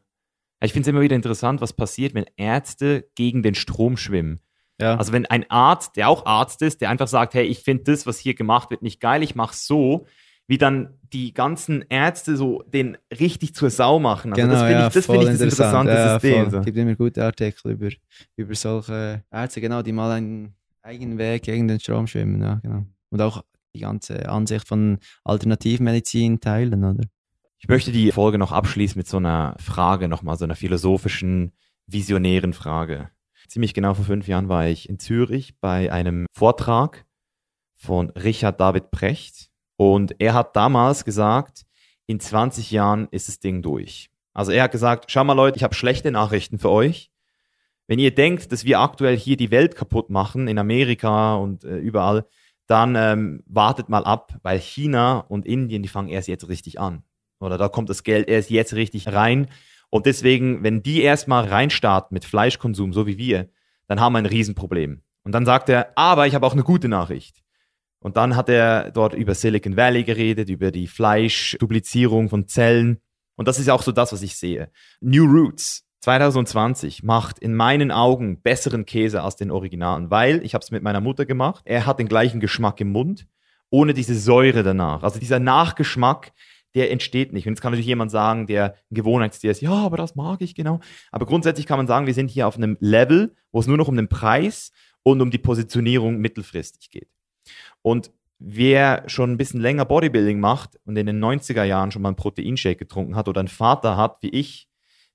Ich finde es immer wieder interessant, was passiert, wenn Ärzte gegen den Strom schwimmen. Ja. Also wenn ein Arzt, der auch Arzt ist, der einfach sagt, hey, ich finde das, was hier gemacht wird, nicht geil, ich mach's so, wie dann die ganzen Ärzte so den richtig zur Sau machen. Also das finde ich, das, find ich das interessante ja, System. So. gibt immer gute Artikel über, über solche Ärzte, genau, die mal einen eigenen Weg gegen den Strom schwimmen, ja, genau. Und auch die ganze Ansicht von Alternativmedizin teilen, oder? Ich möchte die Folge noch abschließen mit so einer Frage, nochmal so einer philosophischen, visionären Frage. Ziemlich genau vor fünf Jahren war ich in Zürich bei einem Vortrag von Richard David Precht und er hat damals gesagt, in 20 Jahren ist das Ding durch. Also er hat gesagt, schau mal Leute, ich habe schlechte Nachrichten für euch. Wenn ihr denkt, dass wir aktuell hier die Welt kaputt machen, in Amerika und äh, überall, dann ähm, wartet mal ab, weil China und Indien, die fangen erst jetzt richtig an. Oder da kommt das Geld erst jetzt richtig rein. Und deswegen, wenn die erstmal reinstarten mit Fleischkonsum, so wie wir, dann haben wir ein Riesenproblem. Und dann sagt er, aber ich habe auch eine gute Nachricht. Und dann hat er dort über Silicon Valley geredet, über die Fleischduplizierung von Zellen. Und das ist auch so das, was ich sehe. New Roots 2020 macht in meinen Augen besseren Käse als den Originalen, weil ich habe es mit meiner Mutter gemacht. Er hat den gleichen Geschmack im Mund, ohne diese Säure danach. Also dieser Nachgeschmack, der entsteht nicht. Und jetzt kann natürlich jemand sagen, der ein Gewohnheitstier ist, ja, aber das mag ich genau. Aber grundsätzlich kann man sagen, wir sind hier auf einem Level, wo es nur noch um den Preis und um die Positionierung mittelfristig geht. Und wer schon ein bisschen länger Bodybuilding macht und in den 90er Jahren schon mal einen Proteinshake getrunken hat oder einen Vater hat, wie ich,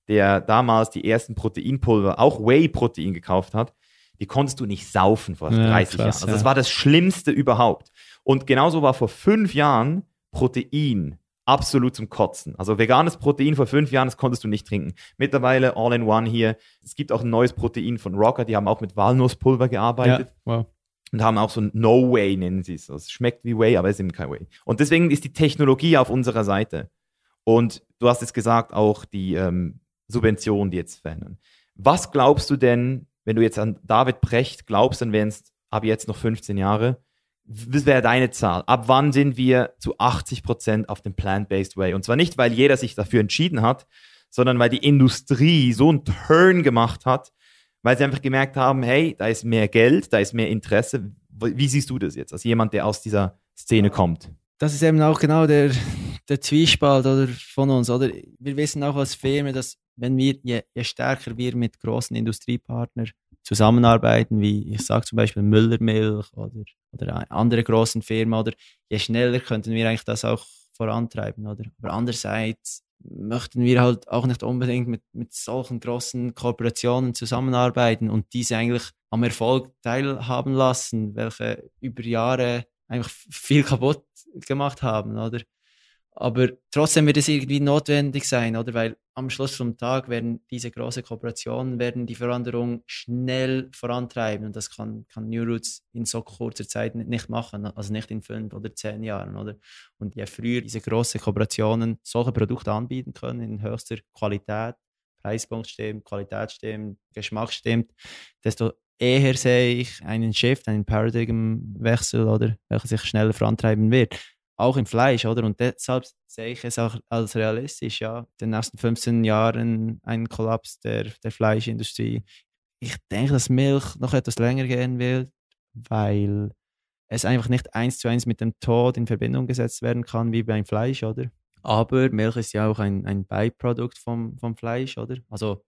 der damals die ersten Proteinpulver, auch Whey-Protein gekauft hat, die konntest du nicht saufen vor Ja, 30 krass, Jahren. Also ja. das war das Schlimmste überhaupt. Und genauso war vor fünf Jahren Protein absolut zum Kotzen. Also veganes Protein vor fünf Jahren, das konntest du nicht trinken. Mittlerweile all in one hier. Es gibt auch ein neues Protein von Rocker, die haben auch mit Walnusspulver gearbeitet Ja, wow. und haben auch so ein No Way, nennen sie es. Also Es schmeckt wie Way, aber es ist eben kein Way. Und deswegen ist die Technologie auf unserer Seite. Und du hast jetzt gesagt, auch die ähm, Subventionen, die jetzt verändern. Was glaubst du denn, wenn du jetzt an David Precht glaubst, dann wären es ab jetzt noch 15 Jahre, was wäre deine Zahl? Ab wann sind wir zu 80 Prozent auf dem Plant-Based Way? Und zwar nicht, weil jeder sich dafür entschieden hat, sondern weil die Industrie so einen Turn gemacht hat, weil sie einfach gemerkt haben, hey, da ist mehr Geld, da ist mehr Interesse. Wie siehst du das jetzt, als jemand, der aus dieser Szene kommt? Das ist eben auch genau der, der Zwiespalt oder, von uns. Oder? Wir wissen auch als Firma, dass wenn wir, je, je stärker wir mit großen Industriepartnern zusammenarbeiten, wie ich sage zum Beispiel Müllermilch oder, oder andere großen Firmen, oder je schneller könnten wir eigentlich das auch vorantreiben. Oder? Aber andererseits möchten wir halt auch nicht unbedingt mit, mit solchen großen Kooperationen zusammenarbeiten und diese eigentlich am Erfolg teilhaben lassen, welche über Jahre einfach viel kaputt gemacht haben, oder? Aber trotzdem wird es irgendwie notwendig sein, oder? Weil am Schluss vom Tag werden diese großen Kooperationen werden die Veränderung schnell vorantreiben und das kann, kann New Roots in so kurzer Zeit nicht- machen, also nicht in fünf oder zehn Jahren, oder? Und je früher diese großen Kooperationen solche Produkte anbieten können in höchster Qualität, Preispunkt stimmt, Qualität stimmt, Geschmack stimmt, desto eher sehe ich einen Shift, einen Paradigmwechsel, oder, welcher sich schneller vorantreiben wird. Auch im Fleisch, oder? Und deshalb sehe ich es auch als realistisch, ja, in den nächsten 15 Jahren einen Kollaps der, der Fleischindustrie. Ich denke, dass Milch noch etwas länger gehen wird, weil es einfach nicht eins zu eins mit dem Tod in Verbindung gesetzt werden kann wie beim Fleisch, oder? Aber Milch ist ja auch ein, ein Beiprodukt vom, vom Fleisch, oder? Also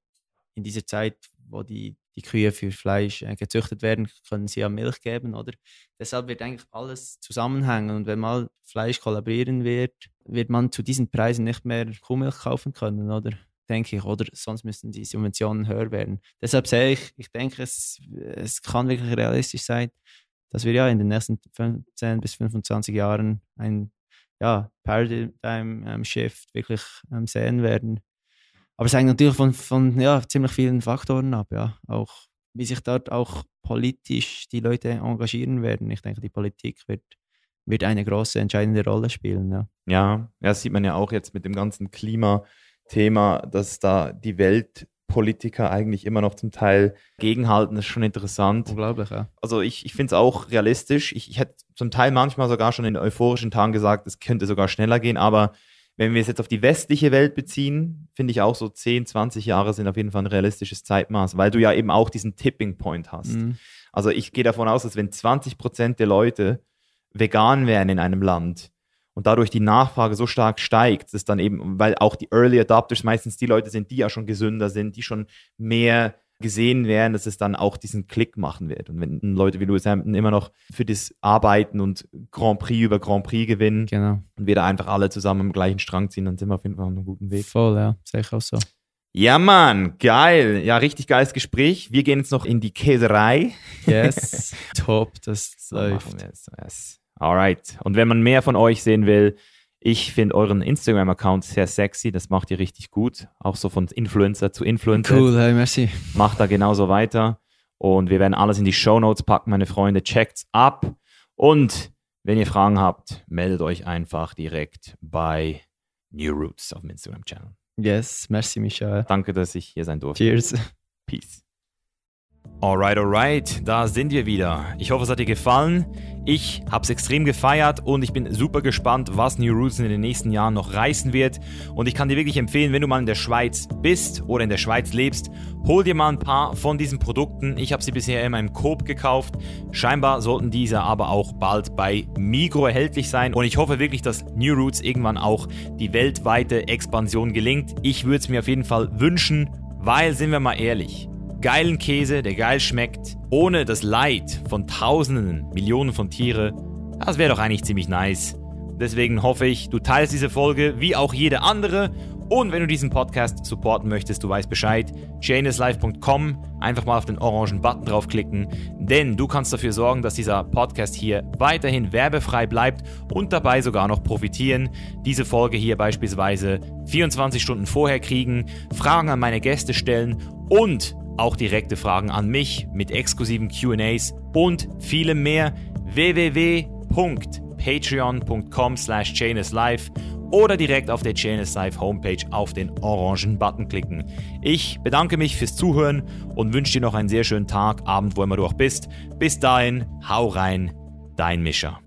in dieser Zeit, wo die, die Kühe für Fleisch äh, gezüchtet werden, können sie ja Milch geben, oder? Deshalb wird eigentlich alles zusammenhängen und wenn mal Fleisch kollabieren wird, wird man zu diesen Preisen nicht mehr Kuhmilch kaufen können, oder? Denke ich, oder sonst müssten die Subventionen höher werden. Deshalb sehe ich, ich denke, es, es kann wirklich realistisch sein, dass wir ja in den nächsten 15 bis 25 Jahren einen, ja, Paradigm ähm, wirklich ähm, sehen werden. Aber es hängt natürlich von, von ja, ziemlich vielen Faktoren ab, ja. Auch wie sich dort auch politisch die Leute engagieren werden. Ich denke, die Politik wird, wird eine große, entscheidende Rolle spielen. Ja. ja, ja, das sieht man ja auch jetzt mit dem ganzen Klimathema, dass da die Welt Politiker eigentlich immer noch zum Teil gegenhalten. Das ist schon interessant. Unglaublich, ja. Also ich, ich finde es auch realistisch. Ich, ich hätte zum Teil manchmal sogar schon in euphorischen Tagen gesagt, es könnte sogar schneller gehen, aber wenn wir es jetzt auf die westliche Welt beziehen, finde ich auch so 10, 20 Jahre sind auf jeden Fall ein realistisches Zeitmaß, weil du ja eben auch diesen Tipping Point hast. Mhm. Also ich gehe davon aus, dass wenn 20 Prozent der Leute vegan wären in einem Land, und dadurch die Nachfrage so stark steigt, dass dann eben, weil auch die Early Adopters meistens die Leute sind, die ja schon gesünder sind, die schon mehr gesehen werden, dass es dann auch diesen Klick machen wird. Und wenn Leute wie Lewis Hamilton immer noch für das arbeiten und Grand Prix über Grand Prix gewinnen genau. und wir da einfach alle zusammen am gleichen Strang ziehen, dann sind wir auf jeden Fall auf einem guten Weg. Voll, ja, sehe ich auch so. Ja, Mann, geil. Ja, richtig geiles Gespräch. Wir gehen jetzt noch in die Käserei. Yes, top, das läuft. Yes. Alright. Und wenn man mehr von euch sehen will, ich finde euren Instagram-Account sehr sexy. Das macht ihr richtig gut. Auch so von Influencer zu Influencer. Cool, hey, merci. Macht da genauso weiter. Und wir werden alles in die Show Notes packen, meine Freunde. Checkt's ab. Und wenn ihr Fragen habt, meldet euch einfach direkt bei New Roots auf dem Instagram-Channel. Yes, merci, Michael. Danke, dass ich hier sein durfte. Cheers. Peace. Alright, alright, da sind wir wieder. Ich hoffe, es hat dir gefallen. Ich habe es extrem gefeiert und ich bin super gespannt, was New Roots in den nächsten Jahren noch reißen wird. Und ich kann dir wirklich empfehlen, wenn du mal in der Schweiz bist oder in der Schweiz lebst, hol dir mal ein paar von diesen Produkten. Ich habe sie bisher immer im Coop gekauft. Scheinbar sollten diese aber auch bald bei Migro erhältlich sein. Und ich hoffe wirklich, dass New Roots irgendwann auch die weltweite Expansion gelingt. Ich würde es mir auf jeden Fall wünschen, weil, sind wir mal ehrlich, geilen Käse, der geil schmeckt, ohne das Leid von Tausenden, Millionen von Tiere, das wäre doch eigentlich ziemlich nice. Deswegen hoffe ich, du teilst diese Folge wie auch jede andere. Und wenn du diesen Podcast supporten möchtest, du weißt Bescheid, janeslife.com, einfach mal auf den orangen Button draufklicken, denn du kannst dafür sorgen, dass dieser Podcast hier weiterhin werbefrei bleibt und dabei sogar noch profitieren. Diese Folge hier beispielsweise 24 Stunden vorher kriegen, Fragen an meine Gäste stellen und auch direkte Fragen an mich mit exklusiven QAs und vielem mehr. www.patreon.com slash live oder direkt auf der Chainless Live Homepage auf den orangen Button klicken. Ich bedanke mich fürs Zuhören und wünsche dir noch einen sehr schönen Tag, Abend, wo immer du auch bist. Bis dahin, hau rein, dein Mischer.